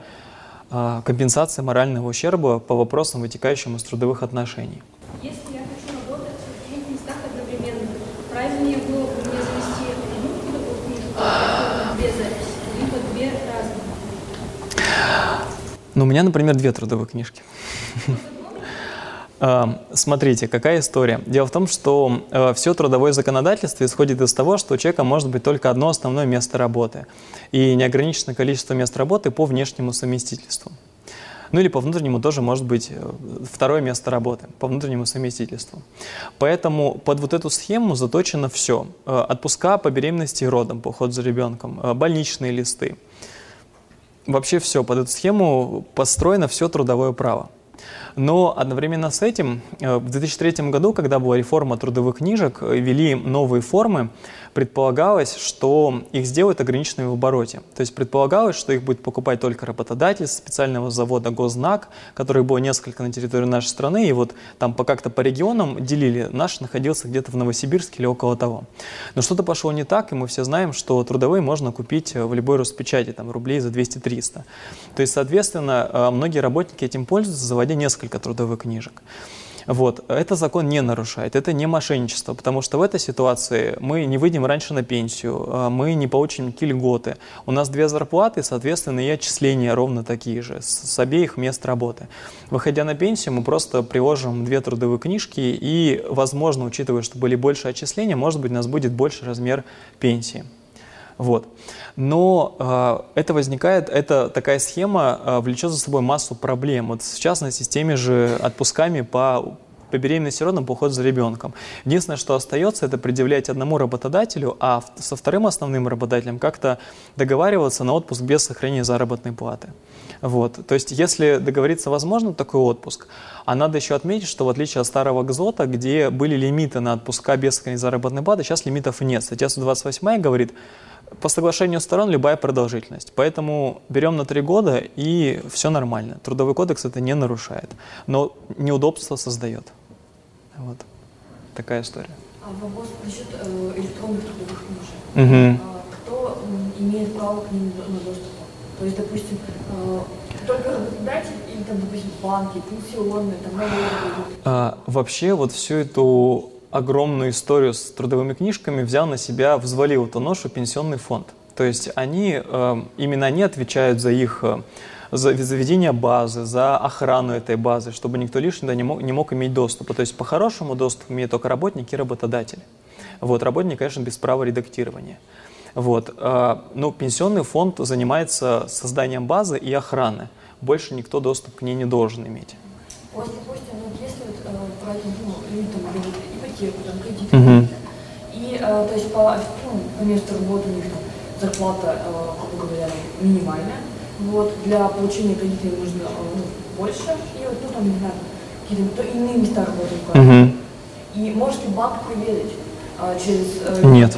компенсации морального ущерба по вопросам, вытекающим из трудовых отношений. Если правильнее было бы мне завести одну трудовую книжку, две записи, либо две разные? Ну, у меня, например, две трудовые книжки. А, [LAUGHS] смотрите, какая история. Дело в том, что э, все трудовое законодательство исходит из того, что у человека может быть только одно основное место работы и неограниченное количество мест работы по внешнему совместительству. Ну или по внутреннему тоже может быть э, второе место работы, по внутреннему совместительству. Поэтому под вот эту схему заточено все. Э, отпуска по беременности и родам, по уходу за ребенком, больничные листы. Вообще все, под эту схему построено все трудовое право. Но одновременно с этим э, в 2003 году, когда была реформа трудовых книжек, э, ввели новые формы, предполагалось, что их сделают ограниченными в обороте. То есть предполагалось, что их будет покупать только работодатель специального завода Гознак, который было несколько на территории нашей страны, и вот там по как-то по регионам делили. Наш находился где-то в Новосибирске или около того. Но что-то пошло не так, и мы все знаем, что трудовые можно купить в любой Роспечати, там рублей за 200-300. То есть, соответственно, э, многие работники этим пользуются, заводя несколько трудовых книжек. Вот. Это закон не нарушает, это не мошенничество, потому что в этой ситуации мы не выйдем раньше на пенсию, а мы не получим никакие льготы. У нас две зарплаты, соответственно, и отчисления ровно такие же, с обеих мест работы. Выходя на пенсию, мы просто приложим две трудовые книжки, и, возможно, учитывая, что были больше отчисления, может быть, у нас будет больше размер пенсии. Вот. Но э, это возникает, это такая схема э, влечет за собой массу проблем. Вот в частности, с теми же отпусками по по беременности родом, по уходу за ребенком. Единственное, что остается, это предъявлять одному работодателю, а со вторым основным работодателем как-то договариваться на отпуск без сохранения заработной платы. Вот. То есть, если договориться возможно такой отпуск, а надо еще отметить, что в отличие от старого ГЗОТа, где были лимиты на отпуска без сохранения заработной платы, сейчас лимитов нет. Статья 128 говорит, по соглашению сторон любая продолжительность. Поэтому берем на три года и все нормально. Трудовой кодекс это не нарушает, но неудобство создает. Вот такая история. А вопрос насчет э, электронных трудовых книжек. Угу. Кто имеет право к ним на доступ? То есть, допустим, э, только работодатель или там, допустим, банки, пенсионные, там, налоговые. А, вообще вот всю эту огромную историю с трудовыми книжками взял на себя, взвалил эту ношу пенсионный фонд. То есть они, э, именно они отвечают за их, э, за заведение базы, за охрану этой базы, чтобы никто лишний не мог, не мог иметь доступа. То есть по-хорошему доступ имеют только работники и работодатели. Вот, работник, конечно, без права редактирования. Вот. э, Ну, пенсионный фонд занимается созданием базы и охраны. Больше никто доступ к ней не должен иметь. Вот, допустим, вот если вот, э, брать, ну, люди там берут ипотеку, там, кредит, Мгм. и, э, то есть, по, ну, по месту работы у них там зарплата, э, грубо говоря, минимальная, вот, для получения кредита им нужно э, ну, больше, и вот, ну, там, не знаю, какие-то иные места работы. Мгм. И может ли банк проверить э, через... Нет.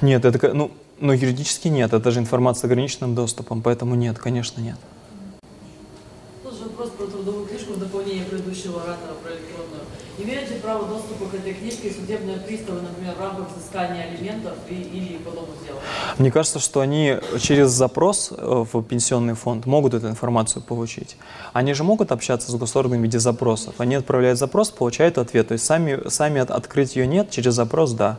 Нет, это, ну, ну, юридически нет, это же информация с ограниченным доступом, поэтому нет, конечно, нет. Тут же вопрос про трудовую книжку в дополнение предыдущего оратора. Имеют ли право доступа к этой книжке судебные приставы, например, в рамках взыскания алиментов и, или по дому дела? Мне кажется, что они через запрос э, в пенсионный фонд могут эту информацию получить. Они же могут общаться с госорганами в виде запросов. Они отправляют запрос, получают ответ. То есть сами, сами от- открыть ее нет, через запрос да.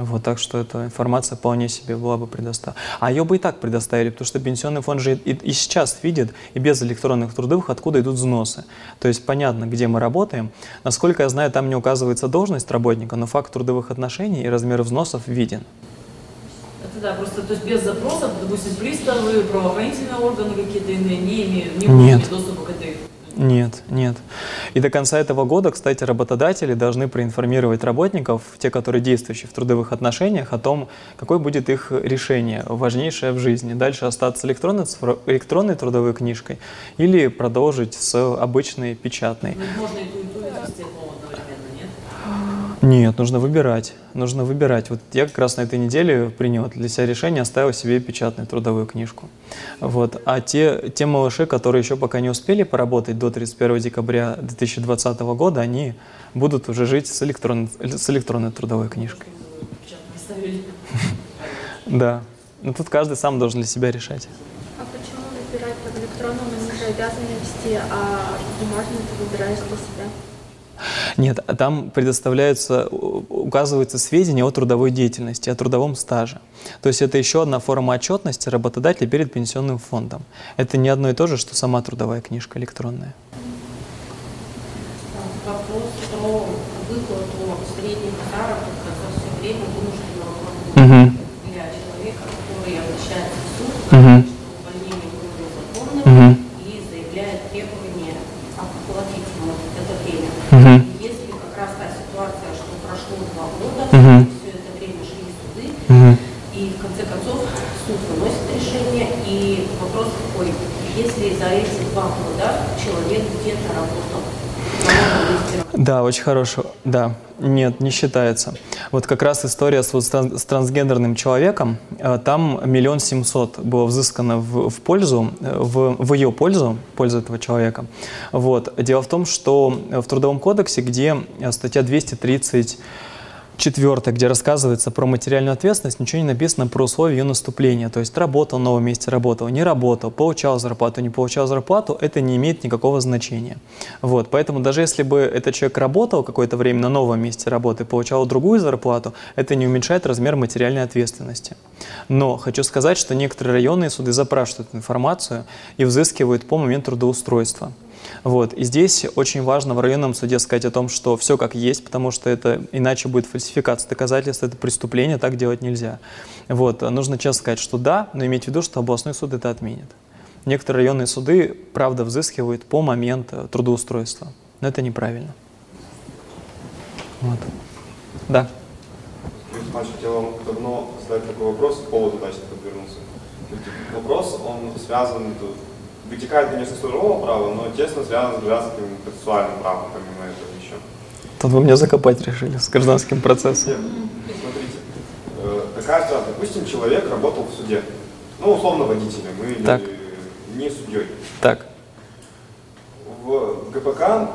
Вот, так что эта информация вполне себе была бы предоставлена. А ее бы и так предоставили, потому что пенсионный фонд же и, и сейчас видит, и без электронных трудовых, откуда идут взносы. То есть понятно, где мы работаем. Насколько я знаю, там не указывается должность работника, но факт трудовых отношений и размер взносов виден. Это да, просто то есть без запросов, допустим, приставы, правоохранительные органы какие-то иные не имеют, не иметь доступа к этой Нет, нет. И до конца этого года, кстати, работодатели должны проинформировать работников, те, которые действующие в трудовых отношениях, о том, какое будет их решение, важнейшее в жизни. Дальше остаться электронной, электронной трудовой книжкой или продолжить с обычной печатной. Можно и ту, и ту Нет, нужно выбирать. Нужно выбирать. Вот я как раз на этой неделе принял для себя решение, оставил себе печатную трудовую книжку. Вот. А те, те малыши, которые еще пока не успели поработать до 31 декабря 2020 года, они будут уже жить с электронной, с электронной трудовой книжкой. Да. Но тут каждый сам должен для себя решать. А почему выбирать под электронным? Они же обязаны вести, а бумажный ты выбираешь для себя. Нет, а там предоставляются, указываются сведения о трудовой деятельности, о трудовом стаже. То есть это еще одна форма отчетности работодателя перед пенсионным фондом. Это не одно и то же, что сама трудовая книжка электронная. Вопрос про выплату средних заработков за все время вынужденного Мгм. для человека, который обращается в суд, Мгм. что увольнение было незаконным Мгм. и заявляет требование оплатить ему это время. Мгм. И Если как раз та ситуация, что прошло два года, Мгм. все это время шли суды, Мгм. и в конце концов суд выносит решение, и вопрос такой, если за эти два года человек где-то работал. Да, очень хорошо. Да, нет, не считается. Вот как раз история с, вот, с тран- с трансгендерным человеком, э, там миллион семьсот было взыскано в, в пользу, э, в, в ее пользу, пользу этого человека. Вот. Дело в том, что в Трудовом кодексе, где э, статья 230 Четвертое, где рассказывается про материальную ответственность, ничего не написано про условия ее наступления. То есть работал в новом месте, работал, не работал, получал зарплату, не получал зарплату, это не имеет никакого значения. Вот, поэтому даже если бы этот человек работал какое-то время на новом месте работы, получал другую зарплату, это не уменьшает размер материальной ответственности. Но хочу сказать, что некоторые районные суды запрашивают информацию и взыскивают по моменту трудоустройства. Вот. И здесь очень важно в районном суде сказать о том, что все как есть, потому что это иначе будет фальсификация доказательств, это преступление, так делать нельзя. Вот. Нужно честно сказать, что да, но иметь в виду, что областной суд это отменит. Некоторые районные суды, правда, взыскивают по моменту трудоустройства. Но это неправильно. Вот. Да. Иванович, хотел вам давно задать такой вопрос, повод удачно подвернулся. Вопрос, он связан, вытекает, конечно, с трудового права, но тесно связан с гражданским процессуальным правом, помимо этого еще. Тут вы меня закопать решили с гражданским процессом. Нет, смотрите, э, такая ситуация, допустим, человек работал в суде, ну, условно, водителем или Так. не судьей. Так. В ГПК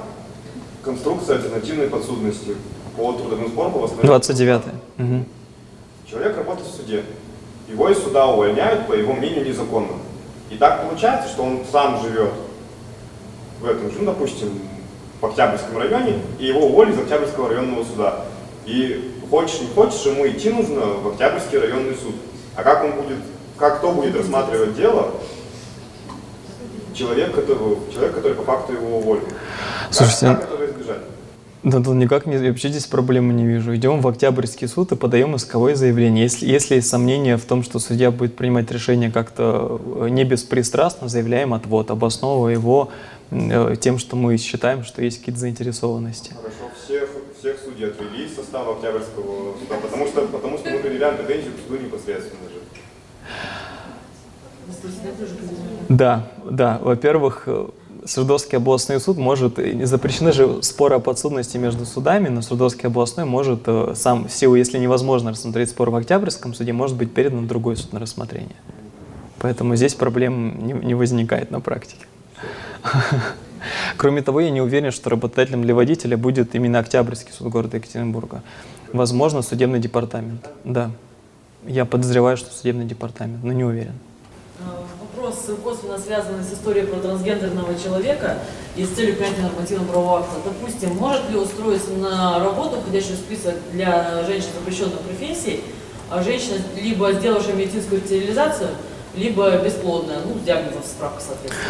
конструкция альтернативной подсудности по трудовым спорам по восстановлению 29 Мгм. Человек работает в суде. Его из суда увольняют, по его мнению, незаконно. И так получается, что он сам живет в этом же, ну, допустим, в Октябрьском районе, и его уволили из Октябрьского районного суда. И хочешь не хочешь, ему идти нужно в Октябрьский районный суд. А как он будет, как кто будет рассматривать дело, человек, который, человек, который по факту его уволил. Слушайте, как, как этого избежать? Да, тут никак не, вообще здесь проблемы не вижу. Идем в Октябрьский суд и подаем исковое заявление. Если, если есть сомнения в том, что судья будет принимать решение как-то э, не беспристрастно, заявляем отвод, обосновывая его э, тем, что мы считаем, что есть какие-то заинтересованности. Хорошо, всех, всех судей отвели из состава Октябрьского суда, потому что, потому что мы предъявляем претензию к суду непосредственно же. Да, да. Во-первых, э, Свердловский областной суд может, запрещены же споры о подсудности между судами, но Свердловский областной может э, сам, в силу, если невозможно рассмотреть спор в Октябрьском суде, может быть передан в другой суд на рассмотрение. Поэтому здесь проблем не, не возникает на практике. [LAUGHS] Кроме того, я не уверен, что работодателем для водителя будет именно Октябрьский суд города Екатеринбурга. Возможно, судебный департамент. Да. Я подозреваю, что судебный департамент, но не уверен. Косвенно связанный с историей про трансгендерного человека и с целью принятия нормативно-правового акта. Допустим, может ли устроиться на работу, входящую в список для женщин запрещенных профессий, а женщина, либо сделавшая медицинскую стерилизацию, либо бесплодная, ну, с диагнозом справка, соответственно.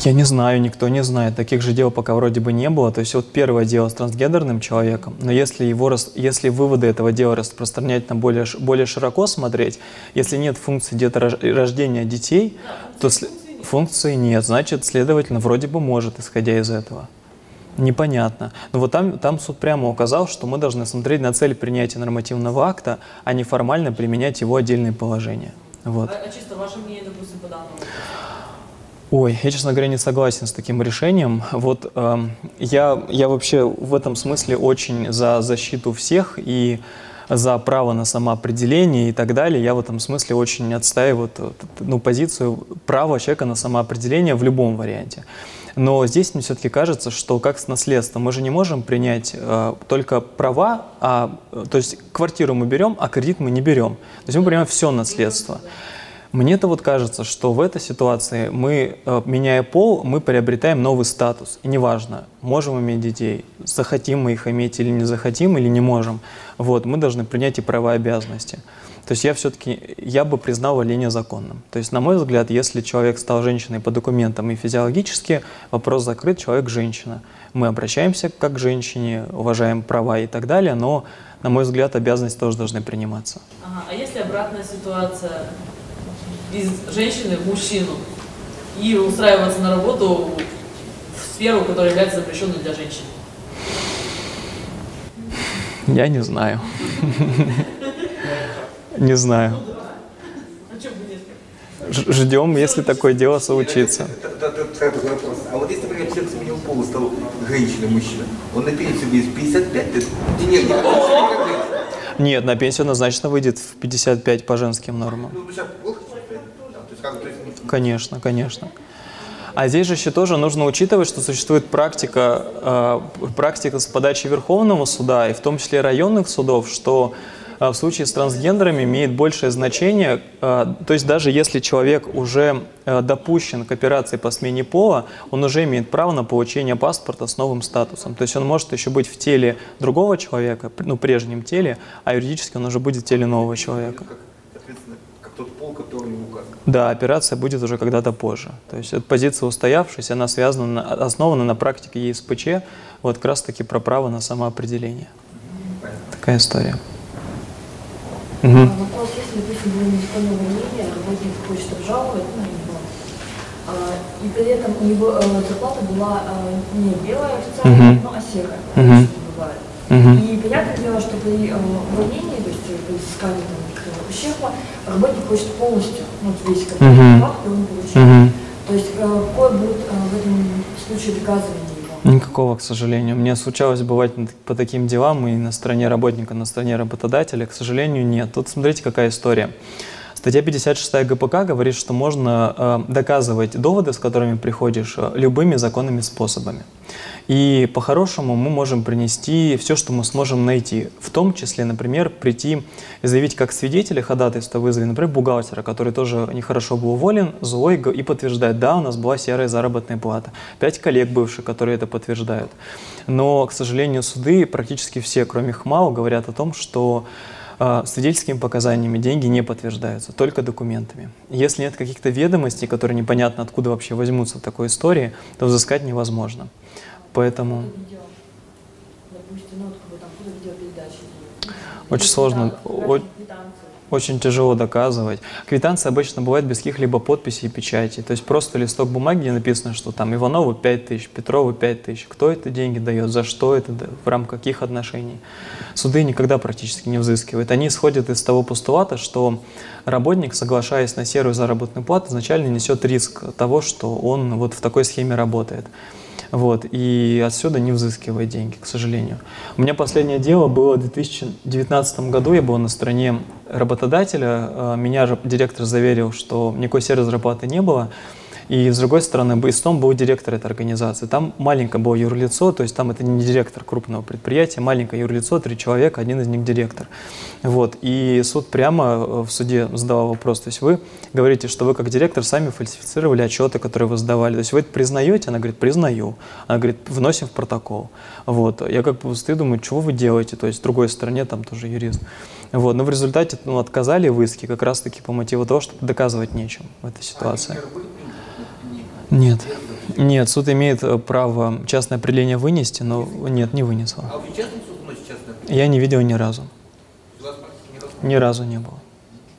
Я не знаю, никто не знает. Таких же дел пока вроде бы не было. То есть вот первое дело с трансгендерным человеком, но если, его, если выводы этого дела распространять на более, более широко смотреть, если нет функции где-то рож- рождения детей, то сли- функции нет. Значит, следовательно, вроде бы может, исходя из этого. Непонятно. Но вот там, там суд прямо указал, что мы должны смотреть на цель принятия нормативного акта, а не формально применять его отдельные положения. Вот. А, а чисто ваше мнение, допустим, по данному? Ой, я, честно говоря, не согласен с таким решением. Вот эм, я, я вообще в этом смысле очень за защиту всех и за право на самоопределение и так далее. Я в этом смысле очень отстаиваю ну, позицию права человека на самоопределение в любом варианте. Но здесь мне все-таки кажется, что как с наследством, мы же не можем принять э, только права, а, э, то есть квартиру мы берем, а кредит мы не берем. То есть мы принимаем все наследство. Мне-то вот кажется, что в этой ситуации мы, э, меняя пол, мы приобретаем новый статус. И неважно, можем иметь детей, захотим мы их иметь или не захотим, или не можем. Вот, мы должны принять и права и обязанности. То есть я все-таки, я бы признал валение законным. То есть, на мой взгляд, если человек стал женщиной по документам и физиологически, вопрос закрыт, человек женщина. Мы обращаемся как к женщине, уважаем права и так далее, но, на мой взгляд, обязанности тоже должны приниматься. Ага, а если обратная ситуация из женщины в мужчину и устраиваться на работу в сферу, которая является запрещенной для женщин? Я не знаю. [LAUGHS] Не знаю. Ждем, если такое дело случится. А вот если, например, человек сменил пол и стал женщиной, мужчина, он на пенсию выйдет в 55 лет? Не, не, не, Нет, на пенсию однозначно выйдет в 55 по женским нормам. Ну, Конечно, конечно. А здесь же еще тоже нужно учитывать, что существует практика, э, практика с подачи Верховного суда, и в том числе районных судов, что в случае с трансгендерами имеет большее значение, э, то есть даже если человек уже э, допущен к операции по смене пола, он уже имеет право на получение паспорта с новым статусом. То есть он может еще быть в теле другого человека, ну, прежнем теле, а юридически он уже будет в теле нового человека. Да, операция будет уже когда-то позже. То есть эта позиция устоявшаяся, она связана, на- основана на практике ЕСПЧ, вот как раз таки про право на самоопределение. Такая история. Мгм. Вопрос, если, допустим, было незаконное увольнение, работник хочет обжаловать на него, а, и при этом у него э, зарплата была э, не белая официально, Мгм. но а серая, обычно бывает. Мгм. И понятное дело, что при э, увольнении, то есть при взыскании там, ущерба, работник хочет полностью, ну, вот весь как оклад, и он получил. Мгм. То есть какое будет в этом случае доказывание его? Никакого, к сожалению. Мне случалось бывать по таким делам и на стороне работника, на стороне работодателя. К сожалению, нет. Тут смотрите, какая история. Статья 56 ГПК говорит, что можно э, доказывать доводы, с которыми приходишь, э, любыми законными способами. И по-хорошему мы можем принести все, что мы сможем найти. В том числе, например, прийти и заявить как свидетеля ходатайства вызове, например, бухгалтера, который тоже нехорошо был уволен, злой, и подтверждает, да, у нас была серая заработная плата. Пять коллег бывших, которые это подтверждают. Но, к сожалению, суды практически все, кроме ХМАУ, говорят о том, что свидетельскими показаниями деньги не подтверждаются, только документами. Если нет каких-то ведомостей, которые непонятно откуда вообще возьмутся в такой истории, то взыскать невозможно. Поэтому ну, очень сложно, очень тяжело доказывать. Квитанции обычно бывают без каких-либо подписей и печати. То есть просто листок бумаги, где написано, что там Иванову 5 тысяч, Петрову 5 тысяч. Кто это деньги дает, за что это, в рамках каких отношений. Суды никогда практически не взыскивают. Они исходят из того постулата, что работник, соглашаясь на серую заработную плату, изначально несет риск того, что он вот в такой схеме работает. Вот, и отсюда не взыскивает деньги, к сожалению. У меня последнее дело было в 2019 году, я был на стороне работодателя, э, меня же директор заверил, что никакой серой зарплаты не было, и с другой стороны, истом был директор этой организации. Там маленькое было юрлицо, то есть там это не директор крупного предприятия, маленькое юрлицо, три человека, один из них директор. Вот. И суд прямо э, в суде задавал вопрос, то есть вы говорите, что вы как директор сами фальсифицировали отчеты, которые вы сдавали. То есть вы это признаете? Она говорит, признаю. Она говорит, вносим в протокол. Вот. Я как бы стою, думаю, чего вы делаете? То есть в другой стороне там тоже юрист. Вот. Но в результате ну, отказали в иске как раз-таки по мотиву того, что доказывать нечем в этой ситуации. Нет. Нет, суд имеет э, право частное определение вынести, но нет, не вынесла. А вы частный суд вносит частное? Я не видел ни разу. У вас практики ни разу? Ни разу не было.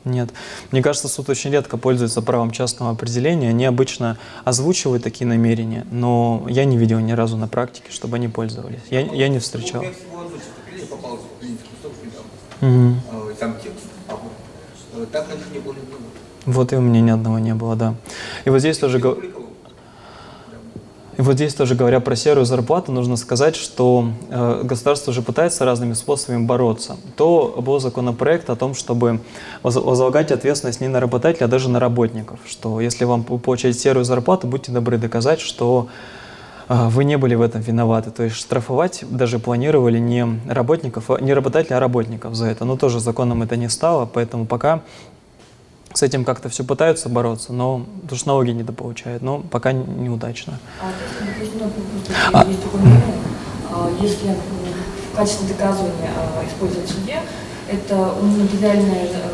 Нет. Мне кажется, суд очень редко пользуется правом частного определения. Они обычно озвучивают такие намерения, но я не видел ни разу на практике, чтобы они пользовались. Я, я не встречал. У меня всего одно частное определение попалось в клинический кусок недавно. Мгм. Там текст. Вот, э, Так не было. Вот и у меня ни одного не было, да. И вот здесь тоже... И вот здесь тоже говоря про серую зарплату, нужно сказать, что э, государство уже пытается разными способами бороться. То был законопроект о том, чтобы воз- возлагать ответственность не на работодателя, а даже на работников. Что если вам вы получаете серую зарплату, будьте добры доказать, что э, вы не были в этом виноваты. То есть штрафовать даже планировали не работников, а- не работодателя, а работников за это. Но тоже законом это не стало, поэтому пока с этим как-то все пытаются бороться, но потому что налоги недополучают, но пока неудачно. А то есть, ну, есть такое мнение, а, если м, в качестве доказывания а, использовать суде, это материальное, э,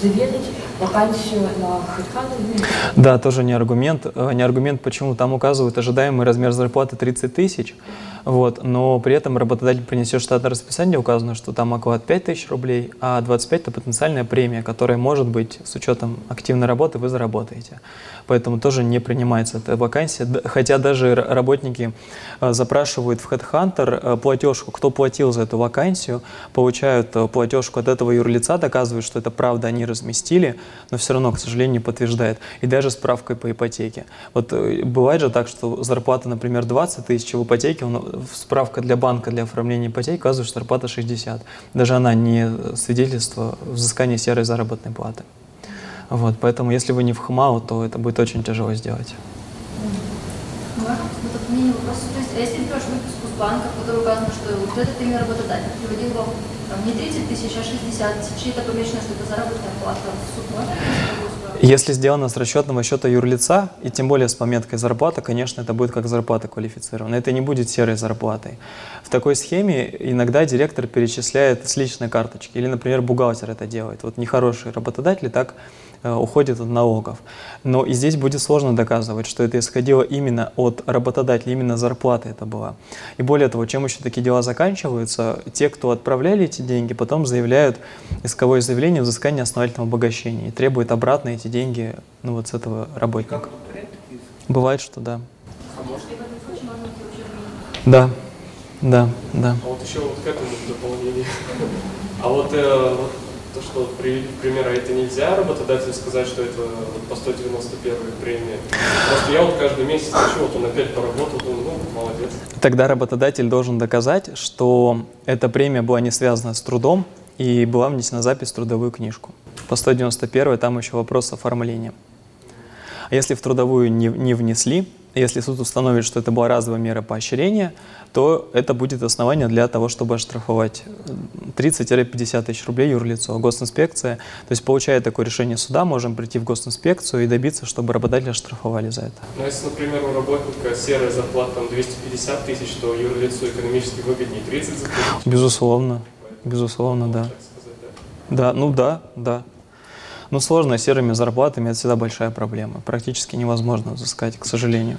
заверить вакансию на HeadHunter. Да, тоже не аргумент. Э, Не аргумент, почему там указывают ожидаемый размер зарплаты 30 тысяч. Вот, но при этом работодатель принесет штатное расписание, указано, что там оклад 5 тысяч рублей, а 25 – это потенциальная премия, которая может быть с учетом активной работы вы заработаете. Поэтому тоже не принимается эта вакансия. Хотя даже работники э, запрашивают в HeadHunter э, платежку, кто платил за эту вакансию, получают э, платежку от этого юрлица, доказывают, что это правда они разместили, но все равно, к сожалению, не подтверждает. И даже справкой по ипотеке. Вот бывает же так, что зарплата, например, 20 тысяч в ипотеке, он- справка для банка для оформления ипотеки указывает, что зарплата 60. Даже она не свидетельство взыскания серой заработной платы. Вот, поэтому если вы не в ХМАУ, то это будет очень тяжело сделать. Вот? То есть, а если берешь выписку с банка, в которой указано, что вот этот именно работодатель приводил вам там, не 30 тысяч, а 60 тысяч, и это помечено, что это заработная плата, в суд можно внести такую справку? Если сделано с расчетного счета юрлица, и тем более с пометкой зарплата, конечно, это будет как зарплата квалифицированная. Это не будет серой зарплатой. В такой схеме иногда директор перечисляет с личной карточки, или, например, бухгалтер это делает. Вот нехорошие работодатели так э, уходят от налогов. Но и здесь будет сложно доказывать, что это исходило именно от работодателя, именно зарплата это была. И более того, чем еще такие дела заканчиваются, те, кто отправляли эти деньги, потом заявляют исковое заявление о взыскании основательного обогащения и требуют обратно эти деньги ну, вот с этого работника. Бывает, что да. Да, да, да. А вот еще вот к этому дополнение. [LAUGHS] А вот, э, вот что привели пример, а это нельзя работодателю сказать, что это по 191 премия. Просто я вот каждый месяц хочу, вот он опять поработал, думаю, ну, молодец. Тогда работодатель должен доказать, что эта премия была не связана с трудом и была внесена запись в трудовую книжку. По 191 там еще вопрос с оформлением. А если в трудовую не, не внесли, если суд установит, что это была разовая мера поощрения, то это будет основание для того, чтобы оштрафовать э, 30-50 тысяч рублей юрлицо. Госинспекция, то есть получая такое решение суда, можем прийти в госинспекцию и добиться, чтобы работодателя оштрафовали за это. Но если, например, у работника серая зарплата там 250 тысяч, то юрлицу экономически выгоднее 30 за тысяч. Безусловно, безусловно, да. Да, ну да, да. Но сложно серыми зарплатами, это всегда большая проблема. Практически невозможно взыскать, к сожалению.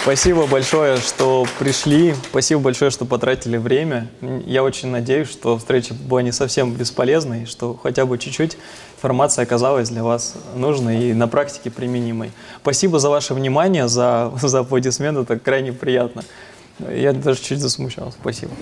Спасибо большое, что пришли. Спасибо большое, что потратили время. Я очень надеюсь, что встреча была не совсем бесполезной, что хотя бы чуть-чуть информация оказалась для вас нужной и на практике применимой. Спасибо за ваше внимание, за, [LAUGHS] за аплодисменты, это крайне приятно. Я даже чуть засмущался. Спасибо.